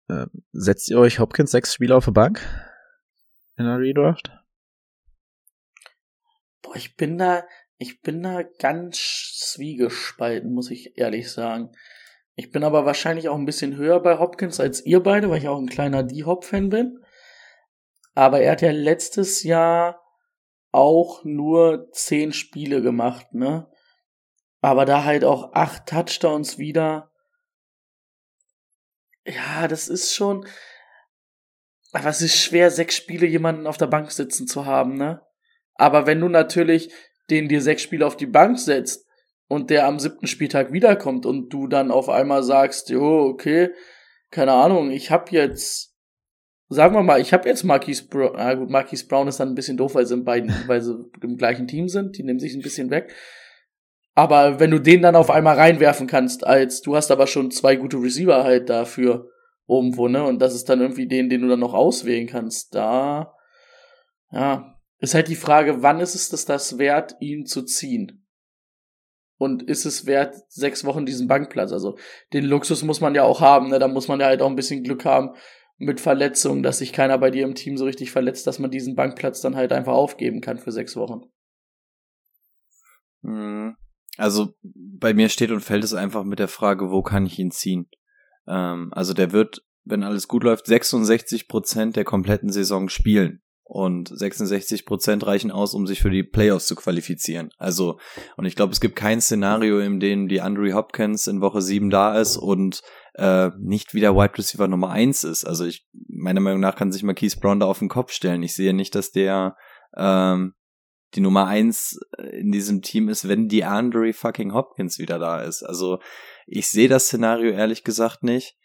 äh, setzt ihr euch Hopkins sechs Spieler auf der Bank in der Redraft? Boah, ich bin da, ich bin da ganz zwiegespalten, muss ich ehrlich sagen. Ich bin aber wahrscheinlich auch ein bisschen höher bei Hopkins als ihr beide, weil ich auch ein kleiner D-Hop-Fan bin. Aber er hat ja letztes Jahr auch nur zehn Spiele gemacht, ne? Aber da halt auch acht Touchdowns wieder. Ja, das ist schon. Aber es ist schwer, sechs Spiele jemanden auf der Bank sitzen zu haben, ne? Aber wenn du natürlich den dir sechs Spiele auf die Bank setzt und der am siebten Spieltag wiederkommt und du dann auf einmal sagst, jo, okay, keine Ahnung, ich hab jetzt, sagen wir mal, ich hab jetzt Marquise Brown, ah gut, Marquise Brown ist dann ein bisschen doof, weil sie in beiden, weil sie im gleichen Team sind, die nehmen sich ein bisschen weg. Aber wenn du den dann auf einmal reinwerfen kannst, als du hast aber schon zwei gute Receiver halt dafür irgendwo, ne? Und das ist dann irgendwie den, den du dann noch auswählen kannst. Da, ja, ist halt die Frage, wann ist es das, das wert, ihn zu ziehen? Und ist es wert, sechs Wochen diesen Bankplatz? Also den Luxus muss man ja auch haben, ne? Da muss man ja halt auch ein bisschen Glück haben mit Verletzungen, dass sich keiner bei dir im Team so richtig verletzt, dass man diesen Bankplatz dann halt einfach aufgeben kann für sechs Wochen. Hm. Also bei mir steht und fällt es einfach mit der Frage, wo kann ich ihn ziehen? Ähm, also der wird, wenn alles gut läuft, 66 Prozent der kompletten Saison spielen. Und 66 Prozent reichen aus, um sich für die Playoffs zu qualifizieren. Also, und ich glaube, es gibt kein Szenario, in dem die Andrew Hopkins in Woche 7 da ist und äh, nicht wieder Wide Receiver Nummer 1 ist. Also ich, meiner Meinung nach kann sich Marquise Brown da auf den Kopf stellen. Ich sehe nicht, dass der ähm, die Nummer eins in diesem Team ist, wenn die Andre fucking Hopkins wieder da ist. Also ich sehe das Szenario ehrlich gesagt nicht.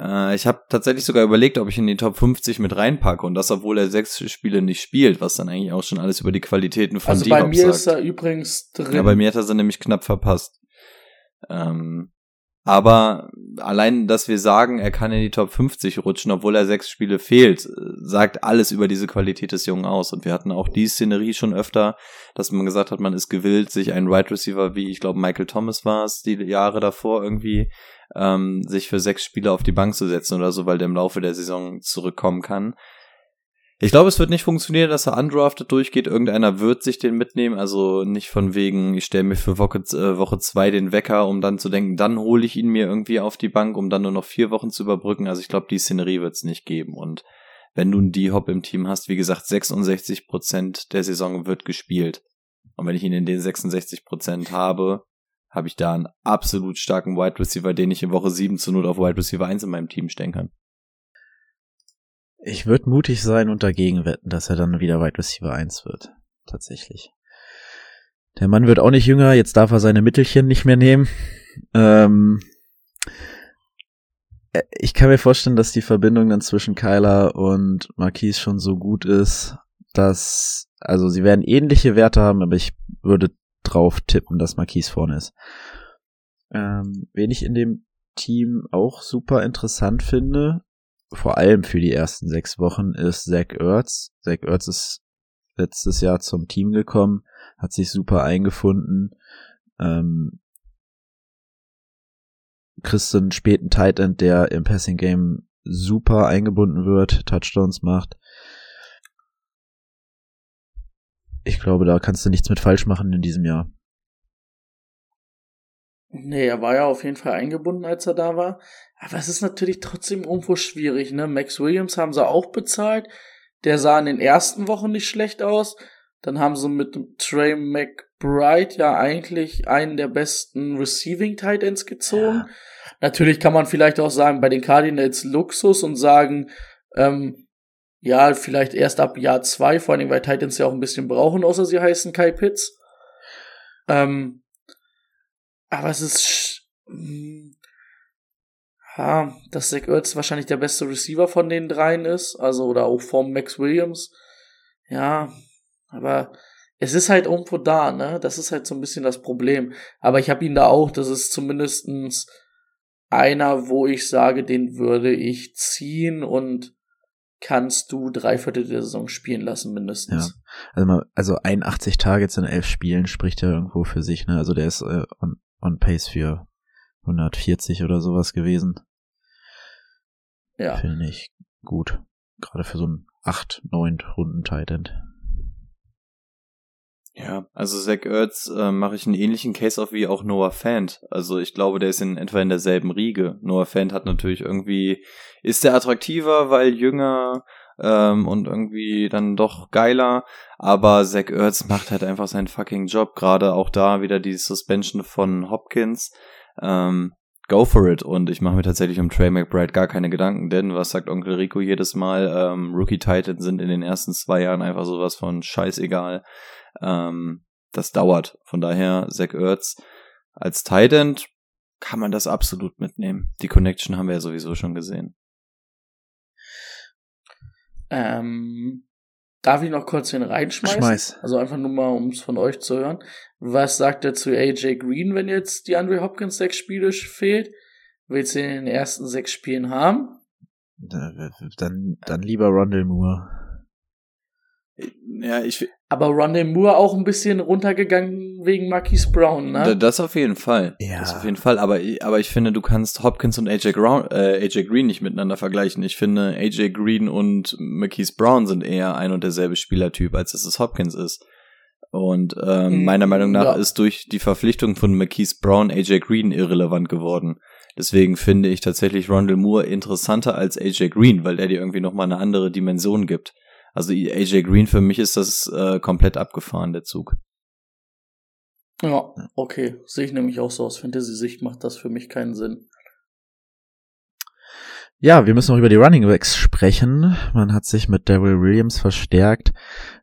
Äh, ich habe tatsächlich sogar überlegt, ob ich in die Top 50 mit reinpacke und das, obwohl er sechs Spiele nicht spielt, was dann eigentlich auch schon alles über die Qualitäten von Also bei mir sagt. ist er übrigens drin. Ja, bei mir hat er sie nämlich knapp verpasst. Ähm, aber allein, dass wir sagen, er kann in die Top 50 rutschen, obwohl er sechs Spiele fehlt, sagt alles über diese Qualität des Jungen aus. Und wir hatten auch die Szenerie schon öfter, dass man gesagt hat, man ist gewillt, sich einen Wide right Receiver wie, ich glaube, Michael Thomas war es, die Jahre davor irgendwie, ähm, sich für sechs Spiele auf die Bank zu setzen oder so, weil der im Laufe der Saison zurückkommen kann. Ich glaube, es wird nicht funktionieren, dass er undrafted durchgeht. Irgendeiner wird sich den mitnehmen. Also nicht von wegen, ich stelle mir für Woche, äh, Woche zwei den Wecker, um dann zu denken, dann hole ich ihn mir irgendwie auf die Bank, um dann nur noch vier Wochen zu überbrücken. Also ich glaube, die Szenerie wird es nicht geben. Und wenn du einen D-Hop im Team hast, wie gesagt, 66 Prozent der Saison wird gespielt. Und wenn ich ihn in den 66 Prozent habe, habe ich da einen absolut starken Wide Receiver, den ich in Woche 7 zu Not auf Wide Receiver 1 in meinem Team stellen kann. Ich würde mutig sein und dagegen wetten, dass er dann wieder Wide Receiver 1 wird. Tatsächlich. Der Mann wird auch nicht jünger, jetzt darf er seine Mittelchen nicht mehr nehmen. Ähm, äh, ich kann mir vorstellen, dass die Verbindung dann zwischen Kyler und Marquise schon so gut ist, dass, also sie werden ähnliche Werte haben, aber ich würde drauf tippen, dass Marquise vorne ist. Ähm, wen ich in dem Team auch super interessant finde, vor allem für die ersten sechs Wochen ist Zach Ertz. Zach Ertz ist letztes Jahr zum Team gekommen, hat sich super eingefunden. Ähm, kriegst einen späten Tight End, der im Passing Game super eingebunden wird, Touchdowns macht. Ich glaube, da kannst du nichts mit falsch machen in diesem Jahr. Nee, er war ja auf jeden Fall eingebunden, als er da war. Aber es ist natürlich trotzdem irgendwo schwierig, ne? Max Williams haben sie auch bezahlt. Der sah in den ersten Wochen nicht schlecht aus. Dann haben sie mit Trey McBride ja eigentlich einen der besten Receiving Tight Ends gezogen. Ja. Natürlich kann man vielleicht auch sagen, bei den Cardinals Luxus und sagen, ähm, ja, vielleicht erst ab Jahr zwei, vor allem weil Titans ja auch ein bisschen brauchen, außer sie heißen Kai Pitts. Ähm, aber es ist, ja, dass Zach Ertz wahrscheinlich der beste Receiver von den dreien ist, also oder auch vom Max Williams. Ja, aber es ist halt irgendwo da, ne? Das ist halt so ein bisschen das Problem. Aber ich habe ihn da auch, das ist zumindestens einer, wo ich sage, den würde ich ziehen und kannst du drei Viertel der Saison spielen lassen, mindestens. Ja. Also, mal, also 81 Targets in elf Spielen spricht ja irgendwo für sich, ne? Also der ist äh, on, on pace für 140 oder sowas gewesen. Ja. Finde ich gut. Gerade für so einen 8, 9 Runden Titan. Ja, also Zach Ertz äh, mache ich einen ähnlichen Case auf wie auch Noah Fant. Also ich glaube, der ist in etwa in derselben Riege. Noah Fant hat natürlich irgendwie, ist der attraktiver, weil jünger ähm, und irgendwie dann doch geiler. Aber Zach Ertz macht halt einfach seinen fucking Job. Gerade auch da wieder die Suspension von Hopkins. Ähm, go for it. Und ich mache mir tatsächlich um Trey McBride gar keine Gedanken, denn was sagt Onkel Rico jedes Mal? Ähm, Rookie Titans sind in den ersten zwei Jahren einfach sowas von scheißegal. Ähm, das dauert. Von daher, Zach Ertz als Titan kann man das absolut mitnehmen. Die Connection haben wir ja sowieso schon gesehen. Ähm, darf ich noch kurz den reinschmeißen? Schmeiß. Also einfach nur mal, um es von euch zu hören. Was sagt er zu AJ Green, wenn jetzt die Andre Hopkins sechs Spiele fehlt? Willst du ihn in den ersten sechs Spielen haben? Dann, dann lieber Rondell Moore. Ja, ich. Aber Rondell Moore auch ein bisschen runtergegangen wegen Marquise Brown, ne? Das auf jeden Fall. Ja. Das auf jeden Fall. Aber, aber ich finde, du kannst Hopkins und AJ, Grau äh, AJ Green nicht miteinander vergleichen. Ich finde, AJ Green und Marquise Brown sind eher ein und derselbe Spielertyp, als es es Hopkins ist. Und ähm, meiner Meinung nach ja. ist durch die Verpflichtung von Marquise Brown AJ Green irrelevant geworden. Deswegen finde ich tatsächlich Rondell Moore interessanter als AJ Green, weil der dir irgendwie nochmal eine andere Dimension gibt. Also AJ Green für mich ist das äh, komplett abgefahren, der Zug. Ja, okay. Sehe ich nämlich auch so aus Fantasy-Sicht macht das für mich keinen Sinn. Ja, wir müssen noch über die Running Backs sprechen. Man hat sich mit Daryl Williams verstärkt.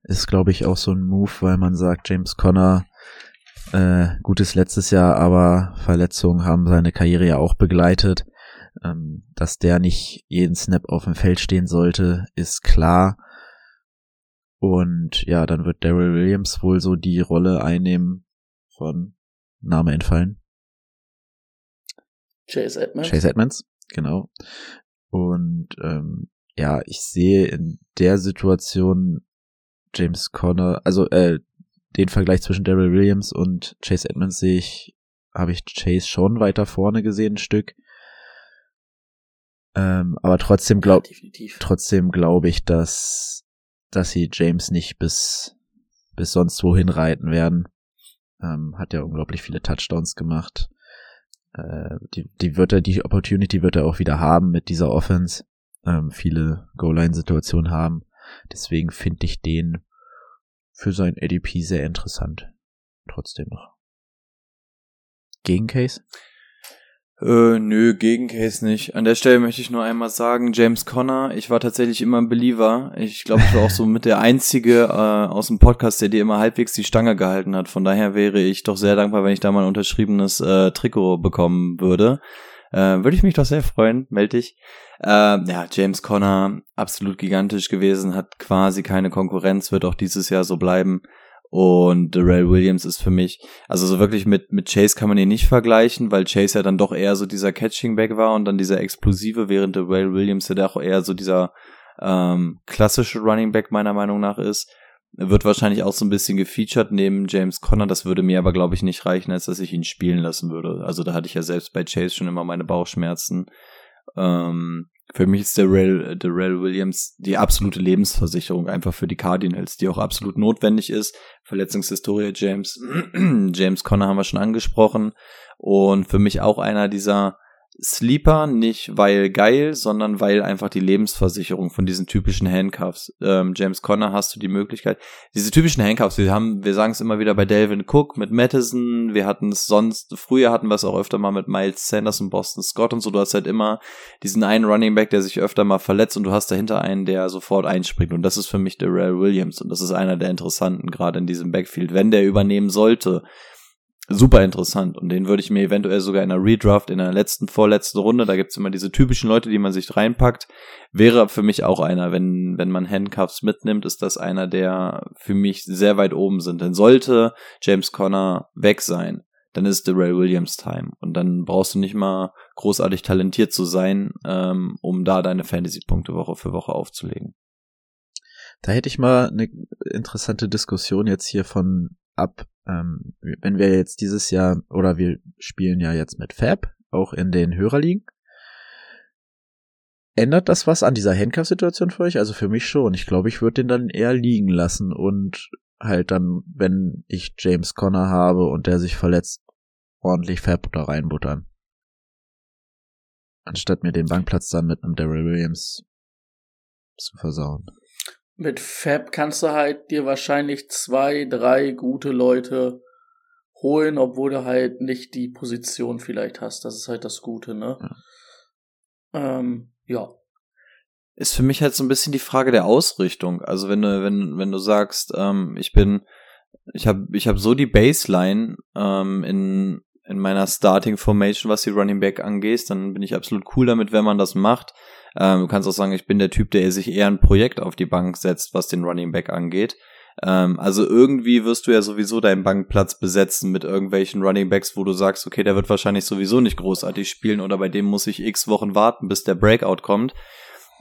Ist, glaube ich, auch so ein Move, weil man sagt, James Conner, äh, gutes letztes Jahr, aber Verletzungen haben seine Karriere ja auch begleitet. Ähm, dass der nicht jeden Snap auf dem Feld stehen sollte, ist klar. Und ja, dann wird Daryl Williams wohl so die Rolle einnehmen von Name entfallen. Chase Edmonds. Chase Edmonds, genau. Und ähm, ja, ich sehe in der Situation James Conner, also äh, den Vergleich zwischen Daryl Williams und Chase Edmonds sehe ich, habe ich Chase schon weiter vorne gesehen, ein Stück. Ähm, aber trotzdem glaub, ja, trotzdem glaube ich, dass, dass sie James nicht bis, bis sonst wohin reiten werden. Ähm, hat ja unglaublich viele Touchdowns gemacht. Äh, die, die wird er, die Opportunity wird er auch wieder haben mit dieser Offense. Ähm, viele Goal-Line-Situationen haben. Deswegen finde ich den für sein ADP sehr interessant. Trotzdem noch. Gegencase? Äh, nö, Gegencase nicht. An der Stelle möchte ich nur einmal sagen, James Conner, ich war tatsächlich immer ein Believer. Ich glaube, ich war auch so mit der Einzige äh, aus dem Podcast, der dir immer halbwegs die Stange gehalten hat. Von daher wäre ich doch sehr dankbar, wenn ich da mal ein unterschriebenes äh, Trikot bekommen würde. Äh, würde ich mich doch sehr freuen, melde dich. Äh, ja, James Conner, absolut gigantisch gewesen, hat quasi keine Konkurrenz, wird auch dieses Jahr so bleiben. Und Darrell Williams ist für mich, also so wirklich mit, mit Chase kann man ihn nicht vergleichen, weil Chase ja dann doch eher so dieser Catching-Back war und dann dieser Explosive, während Darrell Williams ja auch eher so dieser ähm, klassische Running Back meiner Meinung nach ist. Wird wahrscheinlich auch so ein bisschen gefeatured neben James Conner. Das würde mir aber, glaube ich, nicht reichen, als dass ich ihn spielen lassen würde. Also da hatte ich ja selbst bei Chase schon immer meine Bauchschmerzen. Ähm, für mich ist Darrell, Darrell Williams die absolute Lebensversicherung einfach für die Cardinals, die auch absolut notwendig ist. Verletzungshistorie James, James Conner haben wir schon angesprochen. Und für mich auch einer dieser Sleeper, nicht weil geil, sondern weil einfach die Lebensversicherung von diesen typischen Handcuffs. Ähm, James Conner hast du die Möglichkeit. Diese typischen Handcuffs, wir haben, wir sagen es immer wieder bei Delvin Cook mit Madison, wir hatten es sonst, früher hatten wir es auch öfter mal mit Miles Sanders und Boston Scott und so. Du hast halt immer diesen einen Running Back, der sich öfter mal verletzt und du hast dahinter einen, der sofort einspringt. Und das ist für mich Darrell Williams und das ist einer der interessanten, gerade in diesem Backfield. Wenn der übernehmen sollte, super interessant und den würde ich mir eventuell sogar in einer Redraft in der letzten, vorletzten Runde, da gibt's immer diese typischen Leute, die man sich reinpackt, wäre für mich auch einer, wenn, wenn man Handcuffs mitnimmt, ist das einer, der für mich sehr weit oben sind. Denn sollte James Conner weg sein, dann ist Darrell Williams Time und dann brauchst du nicht mal großartig talentiert zu sein, ähm, um da deine Fantasy-Punkte Woche für Woche aufzulegen. Da hätte ich mal eine interessante Diskussion jetzt hier von ab, ähm, wenn wir jetzt dieses Jahr, oder wir spielen ja jetzt mit Fab, auch in den Hörerligen. Ändert das was an dieser Handcuff-Situation für euch? Also für mich schon. Ich glaube, ich würde den dann eher liegen lassen und halt dann, wenn ich James Conner habe und der sich verletzt, ordentlich Fab da reinbuttern. Anstatt mir den Bankplatz dann mit einem Daryl Williams zu versauen. Mit Fab kannst du halt dir wahrscheinlich zwei, drei gute Leute holen, obwohl du halt nicht die Position vielleicht hast. Das ist halt das Gute, ne? Ja. Ähm, ja. Ist für mich halt so ein bisschen die Frage der Ausrichtung. Also wenn du, wenn, wenn du sagst, ähm, ich bin, ich habe ich hab so die Baseline ähm, in, in meiner Starting Formation, was die Running Back angeht, dann bin ich absolut cool damit, wenn man das macht. Ähm, du kannst auch sagen, ich bin der Typ, der sich eher ein Projekt auf die Bank setzt, was den Running Back angeht. Ähm, also irgendwie wirst du ja sowieso deinen Bankplatz besetzen mit irgendwelchen Running Backs, wo du sagst, okay, der wird wahrscheinlich sowieso nicht großartig spielen oder bei dem muss ich x Wochen warten, bis der Breakout kommt.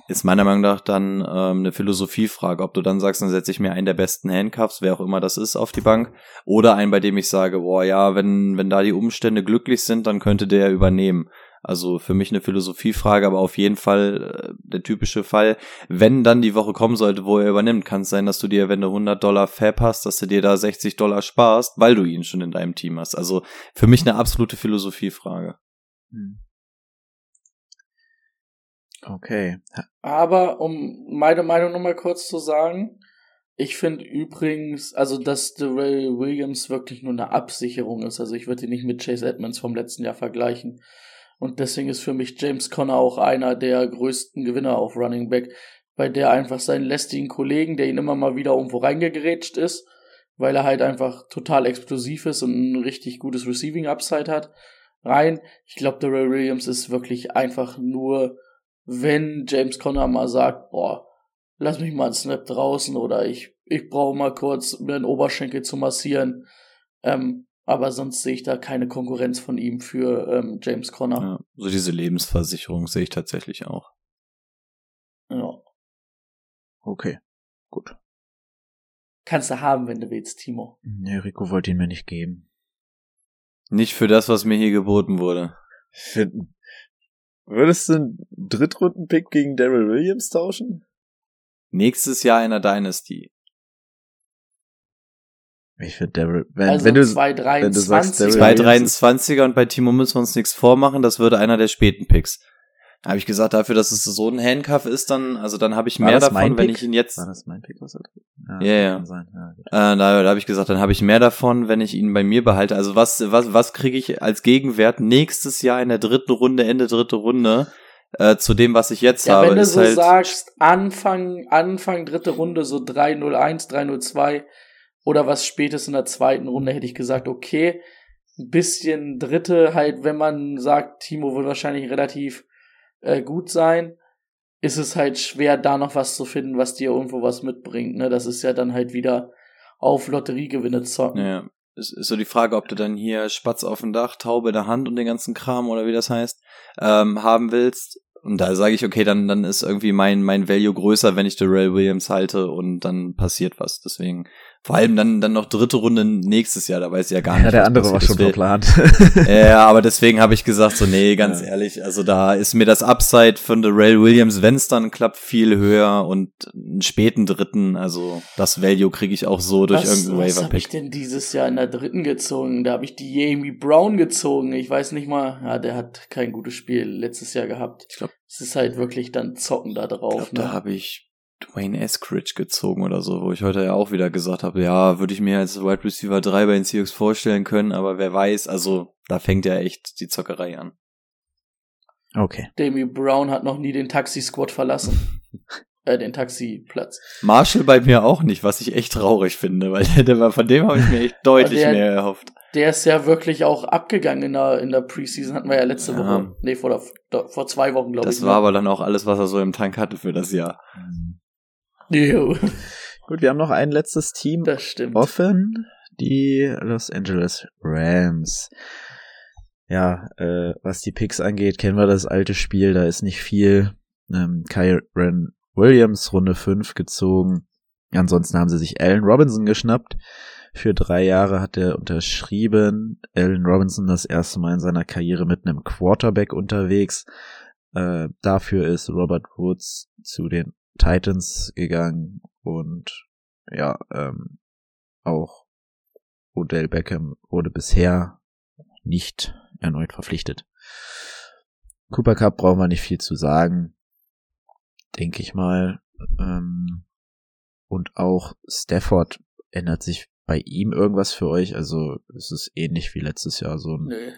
Ist meiner Meinung nach dann ähm, eine Philosophiefrage, ob du dann sagst, dann setze ich mir einen der besten Handcuffs, wer auch immer das ist, auf die Bank, oder einen, bei dem ich sage, boah, ja, wenn, wenn da die Umstände glücklich sind, dann könnte der übernehmen. Also für mich eine Philosophiefrage, aber auf jeden Fall äh, der typische Fall. Wenn dann die Woche kommen sollte, wo er übernimmt, kann es sein, dass du dir, wenn du 100 Dollar Fab hast, dass du dir da 60 Dollar sparst, weil du ihn schon in deinem Team hast. Also für mich eine absolute Philosophiefrage. Hm. Okay. Aber um meine Meinung nochmal kurz zu sagen, ich finde übrigens, also dass Darrell Williams wirklich nur eine Absicherung ist. Also ich würde ihn nicht mit Chase Edmonds vom letzten Jahr vergleichen. Und deswegen ist für mich James Conner auch einer der größten Gewinner auf Running Back, bei der einfach seinen lästigen Kollegen, der ihn immer mal wieder irgendwo reingegrätscht ist, weil er halt einfach total explosiv ist und ein richtig gutes Receiving Upside hat, rein. Ich glaube, Darrell Williams ist wirklich einfach nur wenn James Conner mal sagt, boah, lass mich mal einen Snap draußen oder ich, ich brauche mal kurz mir den Oberschenkel zu massieren. Ähm, aber sonst sehe ich da keine Konkurrenz von ihm für ähm, James Conner. Ja, so diese Lebensversicherung sehe ich tatsächlich auch. Ja. Okay, gut. Kannst du haben, wenn du willst, Timo. Nee, Rico wollte ihn mir nicht geben. Nicht für das, was mir hier geboten wurde. Für, Würdest du einen Drittrunden-Pick gegen Daryl Williams tauschen? Nächstes Jahr in der Dynasty. Ich finde Daryl, wenn, also wenn du, 223. wenn du sagst, Daryl Zwei Williams 23er und bei Timo müssen wir uns nichts vormachen, das würde einer der späten Picks. Da habe ich gesagt, dafür, dass es so ein Handcuff ist, dann, also dann habe ich War mehr davon, wenn ich ihn jetzt. War das mein Pick, was er Ja, ja. kann sein. ja. Äh, da da habe ich gesagt, dann habe ich mehr davon, wenn ich ihn bei mir behalte. Also was, was, was kriege ich als Gegenwert nächstes Jahr in der dritten Runde, Ende dritte Runde, äh, zu dem, was ich jetzt Ja, habe? wenn du ist so halt, sagst, Anfang, Anfang dritte Runde, so 301, 302 oder was spätestens in der zweiten Runde hätte ich gesagt, okay, ein bisschen dritte halt, wenn man sagt, Timo wird wahrscheinlich relativ äh, gut sein, ist es halt schwer, da noch was zu finden, was dir irgendwo was mitbringt. Ne? Das ist ja dann halt wieder auf Lotteriegewinne zocken. Ja, ist, ist so die Frage, ob du dann hier Spatz auf dem Dach, Taube in der Hand und den ganzen Kram oder wie das heißt, ähm, haben willst. Und da sage ich, okay, dann, dann ist irgendwie mein, mein Value größer, wenn ich Darrell Williams halte und dann passiert was. Deswegen, vor allem dann, dann noch dritte Runde nächstes Jahr, da weiß ich ja gar nicht. Ja, der andere war schon Deswegen- verplant. Ja, aber deswegen habe ich gesagt, so, nee, ganz Ja. ehrlich, also da ist mir das Upside von Darrell Williams, wenn es dann klappt, viel höher und einen späten dritten, also das Value kriege ich auch so durch was, irgendeinen was habe ich Waiver-Pick. denn dieses Jahr in der dritten gezogen? Da habe ich die Jamie Brown gezogen. Ich weiß nicht mal, ja, der hat kein gutes Spiel letztes Jahr gehabt. Ich glaub- es ist halt wirklich dann Zocken da Ich drauf. glaube, ne? da habe ich Dwayne Eskridge gezogen oder so, wo ich heute ja auch wieder gesagt habe, ja, würde ich mir als Wide Receiver 3 bei den Seahawks vorstellen können, aber wer weiß, also da fängt ja echt die Zockerei an. Okay. Jamie Brown hat noch nie den Taxi-Squad verlassen. äh, den Taxiplatz. Marshall bei mir auch nicht, was ich echt traurig finde, weil der, war, von dem habe ich mir echt deutlich der- mehr erhofft. Der ist ja wirklich auch abgegangen in der, in der Preseason, hatten wir ja letzte Ja. Woche. Nee, vor, der, vor zwei Wochen, glaube ich. Das war aber dann auch alles, was er so im Tank hatte für das Jahr. Jo, Gut, wir haben noch ein letztes Team das stimmt. offen. Die Los Angeles Rams. Ja, äh, was die Picks angeht, kennen wir das alte Spiel, da ist nicht viel. Ähm, Kyron Williams, Runde 5 gezogen. Ansonsten haben sie sich Allen Robinson geschnappt. Für drei Jahre hat er unterschrieben. Allen Robinson das erste Mal in seiner Karriere mit einem Quarterback unterwegs. Äh, dafür ist Robert Woods zu den Titans gegangen und ja, ähm, auch Odell Beckham wurde bisher nicht erneut verpflichtet. Cooper Cup brauchen wir nicht viel zu sagen, denke ich mal. Ähm, und auch Stafford ändert sich bei ihm irgendwas für euch. Also es ist ähnlich wie letztes Jahr so ein Nö.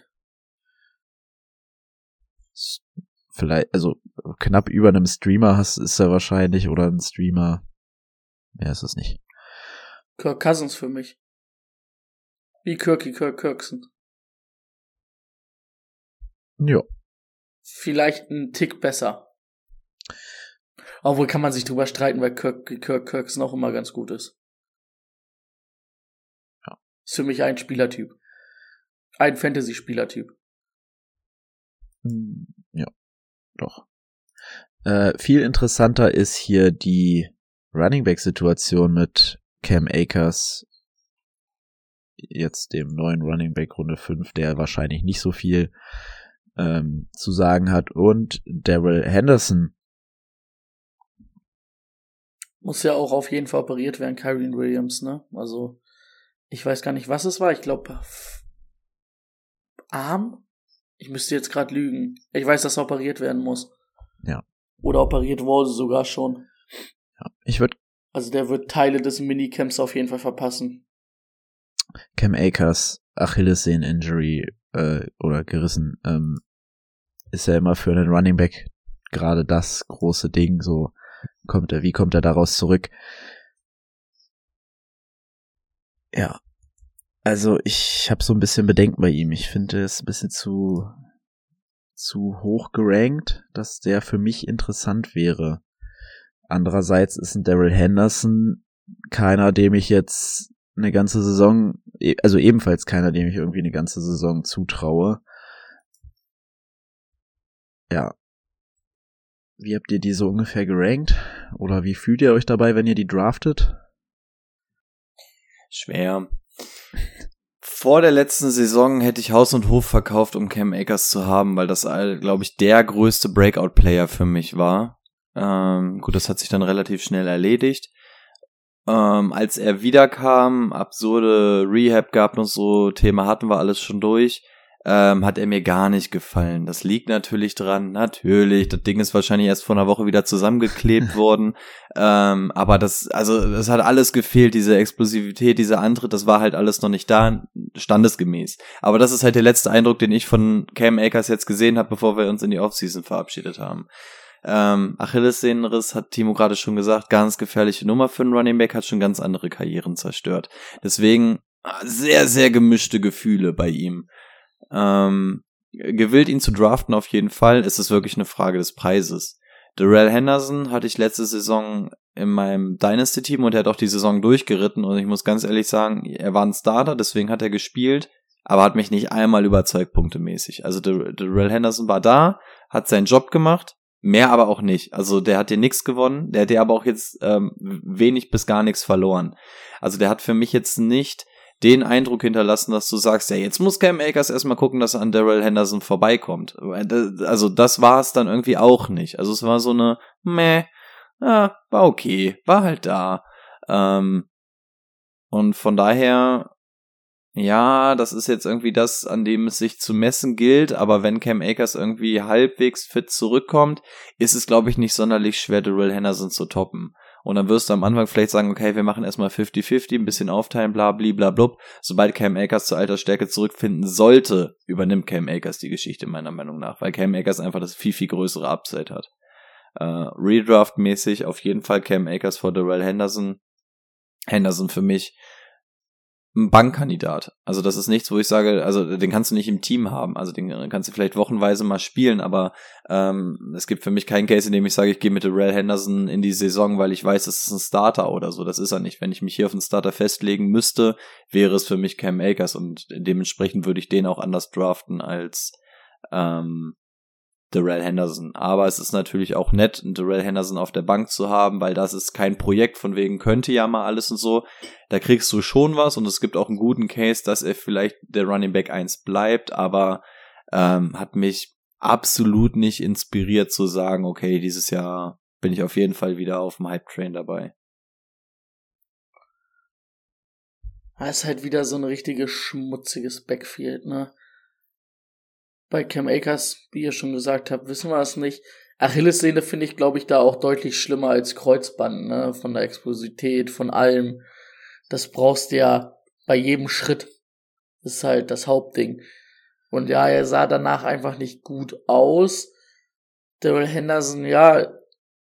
Vielleicht, also knapp über einem Streamer hast, ist er wahrscheinlich oder ein Streamer. Mehr ist es nicht. Kirk Cousins für mich. Wie Kirky Kirk Kirkson. Ja. Vielleicht ein Tick besser. Obwohl kann man sich drüber streiten, weil Kirk, Kirk Kirkson auch immer ganz gut ist. Ja. Ist für mich ein Spielertyp. Ein Fantasy-Spielertyp. Hm, doch. Äh, viel interessanter ist hier die Running Back Situation mit Cam Akers, jetzt dem neuen Running Back Runde 5, der wahrscheinlich nicht so viel ähm, zu sagen hat und Daryl Henderson. Muss ja auch auf jeden Fall operiert werden, Kyrie Williams, ne? Also, ich weiß gar nicht, was es war. Ich glaube, Arm? Ich müsste jetzt gerade lügen. Ich weiß, dass er operiert werden muss. Ja. Oder operiert wurde sogar schon. Ja. Ich würde. Also der wird Teile des Minicamps auf jeden Fall verpassen. Cam Akers Achillessehnen-Injury äh, oder gerissen ähm, ist ja immer für einen Running Back gerade das große Ding. So kommt er, wie kommt er daraus zurück? Ja, also ich habe so ein bisschen Bedenken bei ihm. Ich finde es ein bisschen zu zu hoch gerankt, dass der für mich interessant wäre. Andererseits ist ein Daryl Henderson keiner, dem ich jetzt eine ganze Saison, e, also ebenfalls keiner, dem ich irgendwie eine ganze Saison zutraue. Ja. Wie habt ihr die so ungefähr gerankt? Oder wie fühlt ihr euch dabei, wenn ihr die draftet? Schwer. Vor der letzten Saison hätte ich Haus und Hof verkauft, um Cam Akers zu haben, weil das, glaube ich, der größte Breakout-Player für mich war. Ähm, gut, das hat sich dann relativ schnell erledigt. Ähm, als er wiederkam, absurde Rehab gab und so, Thema hatten wir alles schon durch ähm, hat er mir gar nicht gefallen. Das liegt natürlich dran, natürlich. Das Ding ist wahrscheinlich erst vor einer Woche wieder zusammengeklebt worden. Ähm, aber das, also, das hat alles gefehlt, diese Explosivität, dieser Antritt, das war halt alles noch nicht da, standesgemäß. Aber das ist halt der letzte Eindruck, den ich von Cam Akers jetzt gesehen habe, bevor wir uns in die Offseason verabschiedet haben. Ähm, Achillessehnenriss hat Timo gerade schon gesagt, ganz gefährliche Nummer für einen Running Back, hat schon ganz andere Karrieren zerstört. Deswegen sehr, sehr gemischte Gefühle bei ihm. Ähm, gewillt, ihn zu draften auf jeden Fall, ist es wirklich eine Frage des Preises. Darrell Henderson hatte ich letzte Saison in meinem Dynasty-Team und er hat auch die Saison durchgeritten und ich muss ganz ehrlich sagen, er war ein Starter, deswegen hat er gespielt, aber hat mich nicht einmal überzeugt punktemäßig. Also Darrell Henderson war da, hat seinen Job gemacht, mehr aber auch nicht. Also der hat dir nichts gewonnen, der hat dir aber auch jetzt ähm, wenig bis gar nichts verloren. Also der hat für mich jetzt nicht den Eindruck hinterlassen, dass du sagst, ja, jetzt muss Cam Akers erstmal gucken, dass er an Daryl Henderson vorbeikommt. Also das war es dann irgendwie auch nicht. Also es war so eine, meh, ja, war okay, war halt da. Ähm, und von daher, ja, das ist jetzt irgendwie das, an dem es sich zu messen gilt, aber wenn Cam Akers irgendwie halbwegs fit zurückkommt, ist es, glaube ich, nicht sonderlich schwer, Daryl Henderson zu toppen. Und dann wirst du am Anfang vielleicht sagen, okay, wir machen erstmal 50-50, ein bisschen aufteilen, bla, bla, bla, blub. Sobald Cam Akers zur alter Stärke zurückfinden sollte, übernimmt Cam Akers die Geschichte meiner Meinung nach, weil Cam Akers einfach das viel, viel größere Upside hat. Äh, Redraft-mäßig auf jeden Fall Cam Akers vor Darrell Henderson. Henderson für mich ein Bankkandidat. Also das ist nichts, wo ich sage, also den kannst du nicht im Team haben. Also den kannst du vielleicht wochenweise mal spielen, aber ähm, es gibt für mich keinen Case, in dem ich sage, ich gehe mit Darrell Henderson in die Saison, weil ich weiß, das ist ein Starter oder so. Das ist er nicht. Wenn ich mich hier auf einen Starter festlegen müsste, wäre es für mich Cam Akers und dementsprechend würde ich den auch anders draften als ähm, Darrell Henderson. Aber es ist natürlich auch nett, einen Darrell Henderson auf der Bank zu haben, weil das ist kein Projekt von wegen könnte ja mal alles und so. Da kriegst du schon was und es gibt auch einen guten Case, dass er vielleicht der Running Back 1 bleibt, aber ähm, hat mich absolut nicht inspiriert zu sagen, okay, dieses Jahr bin ich auf jeden Fall wieder auf dem Hype-Train dabei. Das ist halt wieder so ein richtiges schmutziges Backfield, ne? Bei Cam Akers, wie ihr schon gesagt habt, wissen wir es nicht. Achillessehne finde ich, glaube ich, da auch deutlich schlimmer als Kreuzband, ne? Von der Explosität, von allem. Das brauchst du ja bei jedem Schritt. Das ist halt das Hauptding. Und ja, er sah danach einfach nicht gut aus. Daryl Henderson, ja,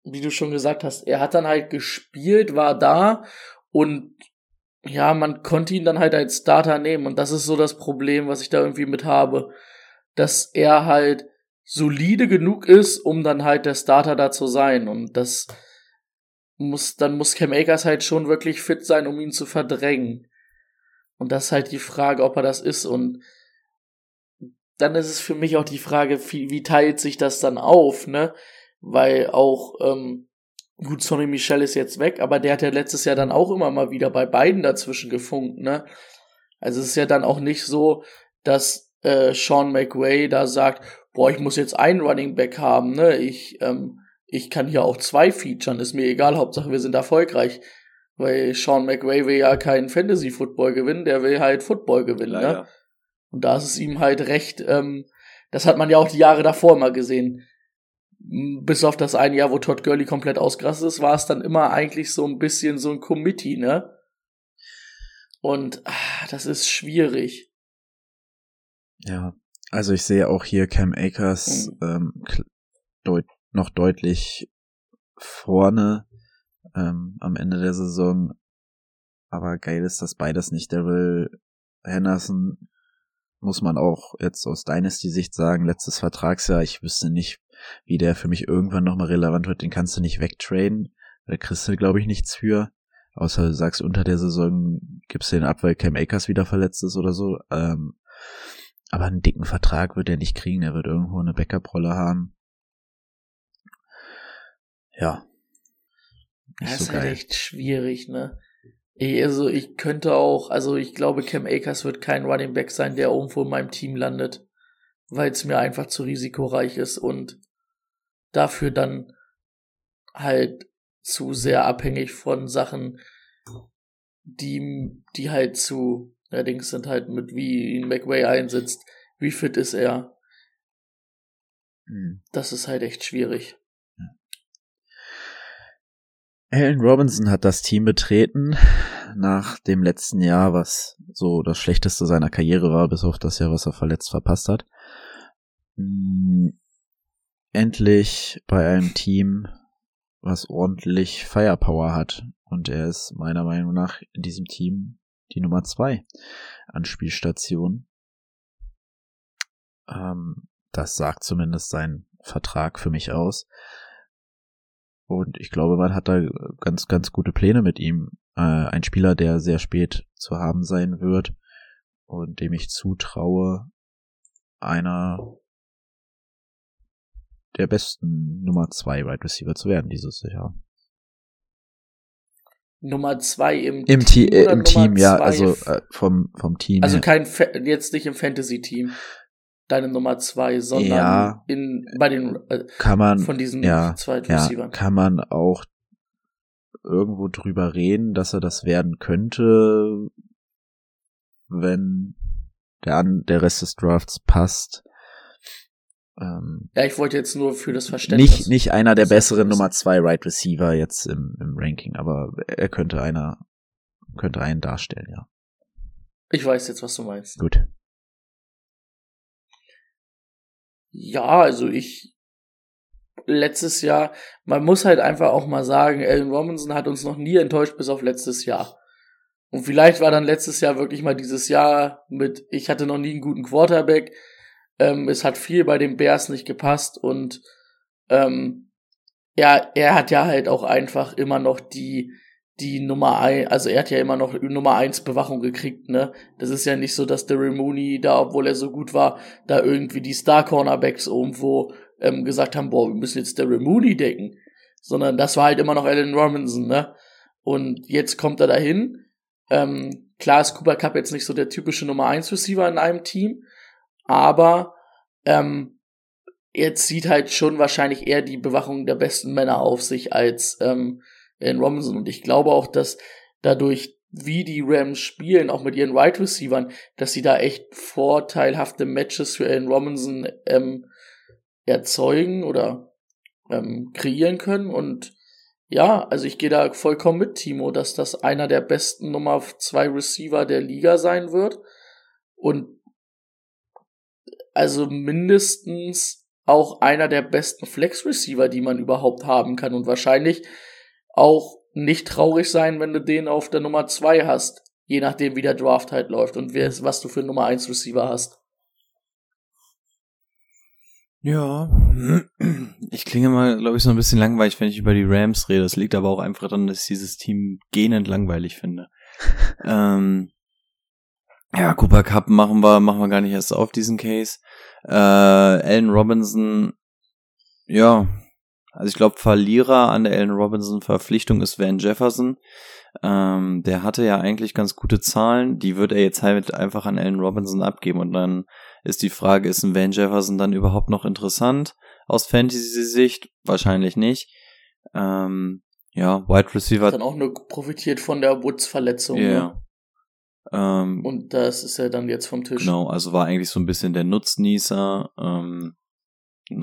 wie du schon gesagt hast, er hat dann halt gespielt, war da und ja, man konnte ihn dann halt als Starter nehmen und das ist so das Problem, was ich da irgendwie mit habe dass er halt solide genug ist, um dann halt der Starter da zu sein. Und das muss, dann muss Cam Akers halt schon wirklich fit sein, um ihn zu verdrängen. Und das ist halt die Frage, ob er das ist. Und dann ist es für mich auch die Frage, wie, wie teilt sich das dann auf, ne? Weil auch, ähm, gut, Sonny Michel ist jetzt weg, aber der hat ja letztes Jahr dann auch immer mal wieder bei beiden dazwischen gefunkt, ne? Also es ist ja dann auch nicht so, dass äh, Sean McWay da sagt, boah, ich muss jetzt einen Running Back haben, ne? Ich, ähm, ich kann hier auch zwei featuren, ist mir egal, Hauptsache wir sind erfolgreich. Weil Sean McVay will ja keinen Fantasy-Football gewinnen, der will halt Football gewinnen, ne? Leider. Und da ist es ihm halt recht, ähm, das hat man ja auch die Jahre davor mal gesehen. Bis auf das eine Jahr, wo Todd Gurley komplett ausgerastet ist, war es dann immer eigentlich so ein bisschen so ein Committee, ne? Und ah, das ist schwierig. Ja, also ich sehe auch hier Cam Akers Mhm. ähm, deut noch deutlich vorne ähm, am Ende der Saison. Aber geil ist das beides nicht. Daryl Henderson muss man auch jetzt aus Dynasty-Sicht sagen, letztes Vertragsjahr, ich wüsste nicht, wie der für mich irgendwann nochmal relevant wird, den kannst du nicht wegtraden. Da kriegst du, glaube ich, nichts für. Außer du sagst, unter der Saison gibst du den ab, weil Cam Akers wieder verletzt ist oder so. Ähm, aber einen dicken Vertrag wird er nicht kriegen. Er wird irgendwo eine Backup-Rolle haben. Ja. Nicht Das so ist halt geil. echt schwierig, ne? Also ich könnte auch, also ich glaube, Cam Akers wird kein Running Back sein, der irgendwo in meinem Team landet, weil es mir einfach zu risikoreich ist und dafür dann halt zu sehr abhängig von Sachen, die, die halt zu, allerdings sind halt mit wie ihn McWay einsetzt, wie fit ist er, Hm. das ist halt echt schwierig. Allen Robinson hat das Team betreten nach dem letzten Jahr, was so das schlechteste seiner Karriere war, bis auf das Jahr, was er verletzt verpasst hat. Mm, Endlich bei einem Team, was ordentlich Firepower hat. Und er ist meiner Meinung nach in diesem Team die Nummer zwei Anspielstation. Ähm, das sagt zumindest sein Vertrag für mich aus. Und ich glaube, man hat da ganz, ganz gute Pläne mit ihm. Äh, ein Spieler, der sehr spät zu haben sein wird und dem ich zutraue, einer der besten Nummer zwei Wide Receiver zu werden dieses Jahr. Nummer zwei im, Im, Te Team äh, oder im Nummer Team, ja, also äh, vom, vom Team. Also kein Fa jetzt nicht im Fantasy-Team, deine Nummer zwei, sondern Ja. in bei den äh, kann man, von diesen ja, zwei ja, Receivern. kann man auch irgendwo drüber reden, dass er das werden könnte, wenn der, der Rest des Drafts passt. Ähm, Ja, ich wollte jetzt nur für das Verständnis. nicht, nicht einer der besseren Nummer zwei Right Receiver jetzt im, im Ranking, aber er könnte einer, könnte einen darstellen, ja. Ich weiß jetzt, was du meinst. Gut. Ja, also ich letztes Jahr, man muss halt einfach auch mal sagen, Allen Robinson hat uns noch nie enttäuscht bis auf letztes Jahr. Und vielleicht war dann letztes Jahr wirklich mal dieses Jahr mit, ich hatte noch nie einen guten Quarterback. Ähm, es hat viel bei den Bears nicht gepasst und ähm, ja, er hat ja halt auch einfach immer noch die, die Nummer ein, also er hat ja immer noch Nummer eins Bewachung gekriegt, ne? Das ist ja nicht so, dass der Mooney da, obwohl er so gut war, da irgendwie die Star Cornerbacks irgendwo ähm, gesagt haben, boah, wir müssen jetzt Daryl Mooney decken, sondern das war halt immer noch Allen Robinson, ne? Und jetzt kommt er dahin. Ähm, klar ist Cooper Cup jetzt nicht so der typische Nummer 1 Receiver in einem Team, aber ähm, jetzt sieht halt schon wahrscheinlich eher die Bewachung der besten Männer auf sich als ähm, Allen Robinson. Und ich glaube auch, dass dadurch, wie die Rams spielen, auch mit ihren Wide Receivern, dass sie da echt vorteilhafte Matches für Allen Robinson ähm, erzeugen oder ähm, kreieren können. Und ja, also ich gehe da vollkommen mit, Timo, dass das einer der besten Nummer zwei Receiver der Liga sein wird. Und also mindestens auch einer der besten Flex-Receiver, die man überhaupt haben kann. Und wahrscheinlich auch nicht traurig sein, wenn du den auf der Nummer zwei hast. Je nachdem, wie der Draft halt läuft und wer, was du für Nummer eins Receiver hast. Ja, ich klinge mal, glaube ich, so ein bisschen langweilig, wenn ich über die Rams rede. Das liegt aber auch einfach daran, dass ich dieses Team gähnend langweilig finde. ähm, ja, Cooper Cup machen wir, machen wir gar nicht erst auf diesen Case. Äh, Allen Robinson, ja, Also ich glaube, Verlierer an der Allen Robinson Verpflichtung ist Van Jefferson. Ähm, der hatte ja eigentlich ganz gute Zahlen. Die wird er jetzt halt einfach an Allen Robinson abgeben. Und dann ist die Frage, ist ein Van Jefferson dann überhaupt noch interessant aus Fantasy-Sicht? Wahrscheinlich nicht. Ähm, ja, Wide Receiver. Hat dann auch nur profitiert von der Woods-Verletzung. Ja. Ne? Ähm, Und das ist ja dann jetzt vom Tisch. Genau, also war eigentlich so ein bisschen der Nutznießer. Ähm,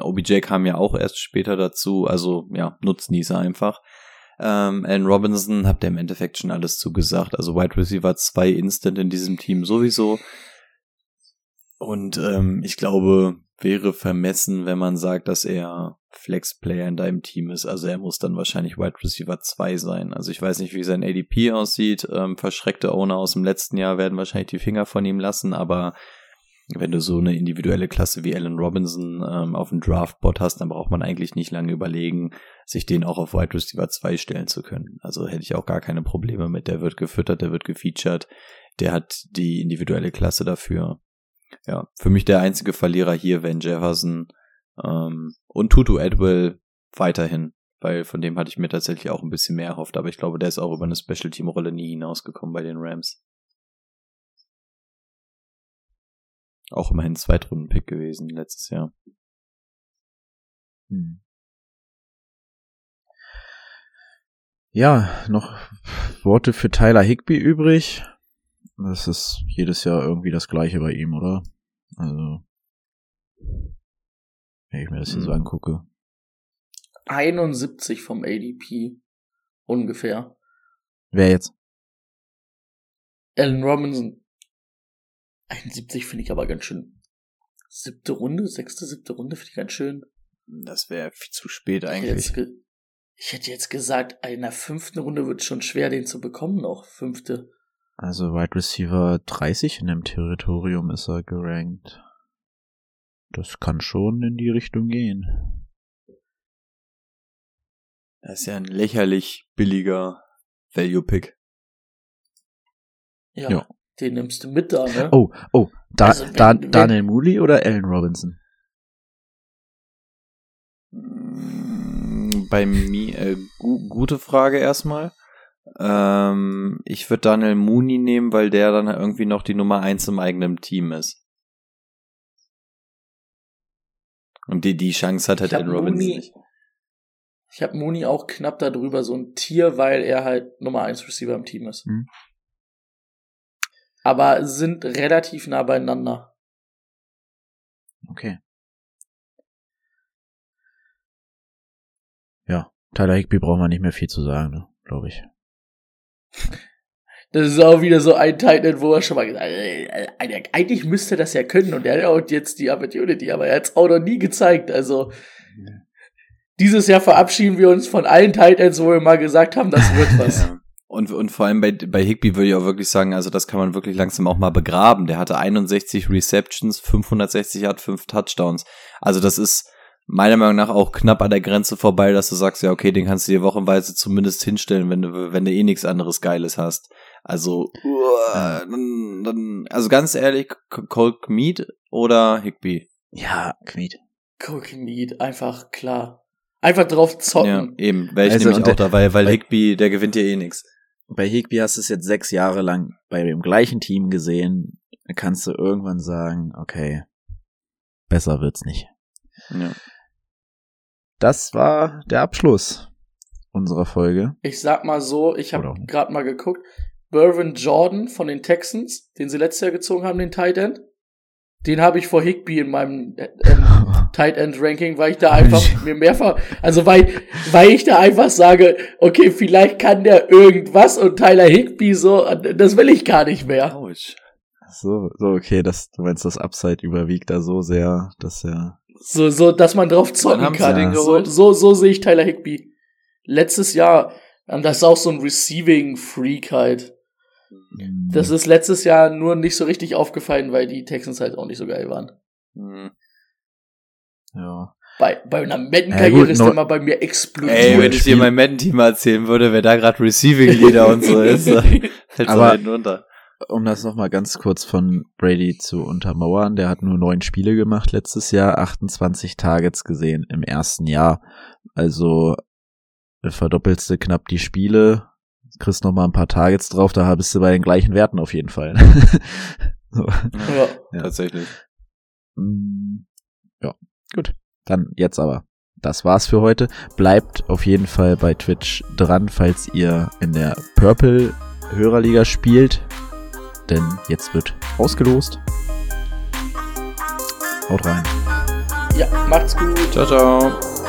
OBJ kam ja auch erst später dazu, also ja, Nutznießer einfach. Ähm, Allen Robinson habt ihr im Endeffekt schon alles zugesagt. Also Wide Receiver 2 Instant in diesem Team sowieso. Und ähm, ich glaube, wäre vermessen, wenn man sagt, dass er Flex-Player in deinem Team ist. Also er muss dann wahrscheinlich Wide Receiver 2 sein. Also ich weiß nicht, wie sein ADP aussieht. Ähm, verschreckte Owner aus dem letzten Jahr werden wahrscheinlich die Finger von ihm lassen, aber wenn du so eine individuelle Klasse wie Allen Robinson ähm, auf dem Draftbot hast, dann braucht man eigentlich nicht lange überlegen, sich den auch auf Wide Receiver 2 stellen zu können. Also hätte ich auch gar keine Probleme mit. Der wird gefüttert, der wird gefeatured, der hat die individuelle Klasse dafür. Ja, für mich der einzige Verlierer hier, Van Jefferson ähm, und Tutu Edwell weiterhin, weil von dem hatte ich mir tatsächlich auch ein bisschen mehr erhofft, aber ich glaube, der ist auch über eine Special Team Rolle nie hinausgekommen bei den Rams. Auch immerhin Zweitrunden-Pick gewesen letztes Jahr. Hm. Ja, noch Worte für Tyler Higby übrig. Das ist jedes Jahr irgendwie das gleiche bei ihm, oder? Also, wenn ich mir das hier so Mhm. angucke. 71 vom ADP. Ungefähr. Wer jetzt? Allen Robinson. 71 finde ich aber ganz schön. Siebte Runde, sechste, siebte Runde finde ich ganz schön. Das wäre viel zu spät Ich hätte, eigentlich. ich hätte jetzt gesagt, in der fünften Runde wird es schon schwer, den zu bekommen noch. Fünfte. Also Wide Receiver 30 in dem Territorium ist er gerankt. Das kann schon in die Richtung gehen. Das ist ja ein lächerlich billiger Value-Pick. Ja, Ja. Den nimmst du mit da, ne? Oh, oh, da, Also wenn- da, wenn- Daniel Mooley oder Allen Robinson? Mm, Bei mir, äh, gu gute Frage erstmal. Ähm, ich würde Daniel Mooney nehmen, weil der dann irgendwie noch die Nummer eins im eigenen Team ist. Und die, die Chance hat halt Allen Robinson Mooney- nicht. Ich habe Mooney auch knapp darüber, so ein Tier, weil er halt Nummer 1 Receiver im Team ist. Hm. Aber sind relativ nah beieinander. Okay. Ja, Tyler Higby braucht man nicht mehr viel zu sagen, ne, glaube ich. Das ist auch wieder so ein Titan, wo er schon mal gesagt hat, äh, äh, eigentlich müsste das ja können und er hat jetzt die Opportunity, aber er hat es auch noch nie gezeigt. Also dieses Jahr verabschieden wir uns von allen Titans, wo wir mal gesagt haben, das wird was. Ja. Und, und vor allem bei, bei Higby würde ich auch wirklich sagen, also das kann man wirklich langsam auch mal begraben. Der hatte 61 Receptions, 560 Yard, 5 Touchdowns. Also das ist meiner Meinung nach auch knapp an der Grenze vorbei, dass du sagst, ja, okay, den kannst du dir wochenweise zumindest hinstellen, wenn du, wenn du eh nichts anderes Geiles hast. Also, uah, dann, dann, also ganz ehrlich, C- Cole Mead oder Higby? Ja, Kmeet. Cookie Meat, einfach klar. Einfach drauf zocken. Ja, eben, wäre ich Also, nämlich auch der- da, weil, Higby, der gewinnt ja eh nix. Bei Higby hast du es jetzt sechs Jahre lang bei dem gleichen Team gesehen. Kannst du irgendwann sagen, okay, besser wird's nicht. Ja. Das war der Abschluss unserer Folge. Ich sag mal so, ich habe gerade mal geguckt. Bervin Jordan von den Texans, den sie letztes Jahr gezogen haben, den Tight End. Den habe ich vor Higby in meinem äh, ähm, Tight End Ranking, weil ich da einfach mir mehrfach, also weil, weil ich da einfach sage, okay, vielleicht kann der irgendwas und Tyler Higby so, das will ich gar nicht mehr. Ouch. So, so, okay, das, du meinst, das Upside überwiegt da so sehr, dass er. So, so, dass man drauf zocken haben sie kann. den So, so, so sehe ich Tyler Higby. Letztes Jahr, ähm, das ist auch so ein Receiving Freak halt. Das ist letztes Jahr nur nicht so richtig aufgefallen, weil die Texans halt auch nicht so geil waren. Hm. ja. Bei, bei einer Ja, Madden-Karriere gut, ist der mal bei mir explodiert. Ey, wenn ich dir mein Madden-Team erzählen würde, wer da gerade Receiving Leader und so ist, fällt so hinten runter. Um das nochmal ganz kurz von Brady zu untermauern, der hat nur neun Spiele gemacht letztes Jahr, 28 Targets gesehen im ersten Jahr. Also verdoppelst du knapp die Spiele, kriegst noch mal ein paar Targets drauf, da bist du bei den gleichen Werten auf jeden Fall. so. Ja. Ja. Tatsächlich. Mm, Ja, gut. Dann jetzt aber. Das war's für heute. Bleibt auf jeden Fall bei Twitch dran, falls ihr in der Purple Hörerliga spielt. Denn jetzt wird ausgelost. Haut rein. ja, macht's gut. Ciao, ciao.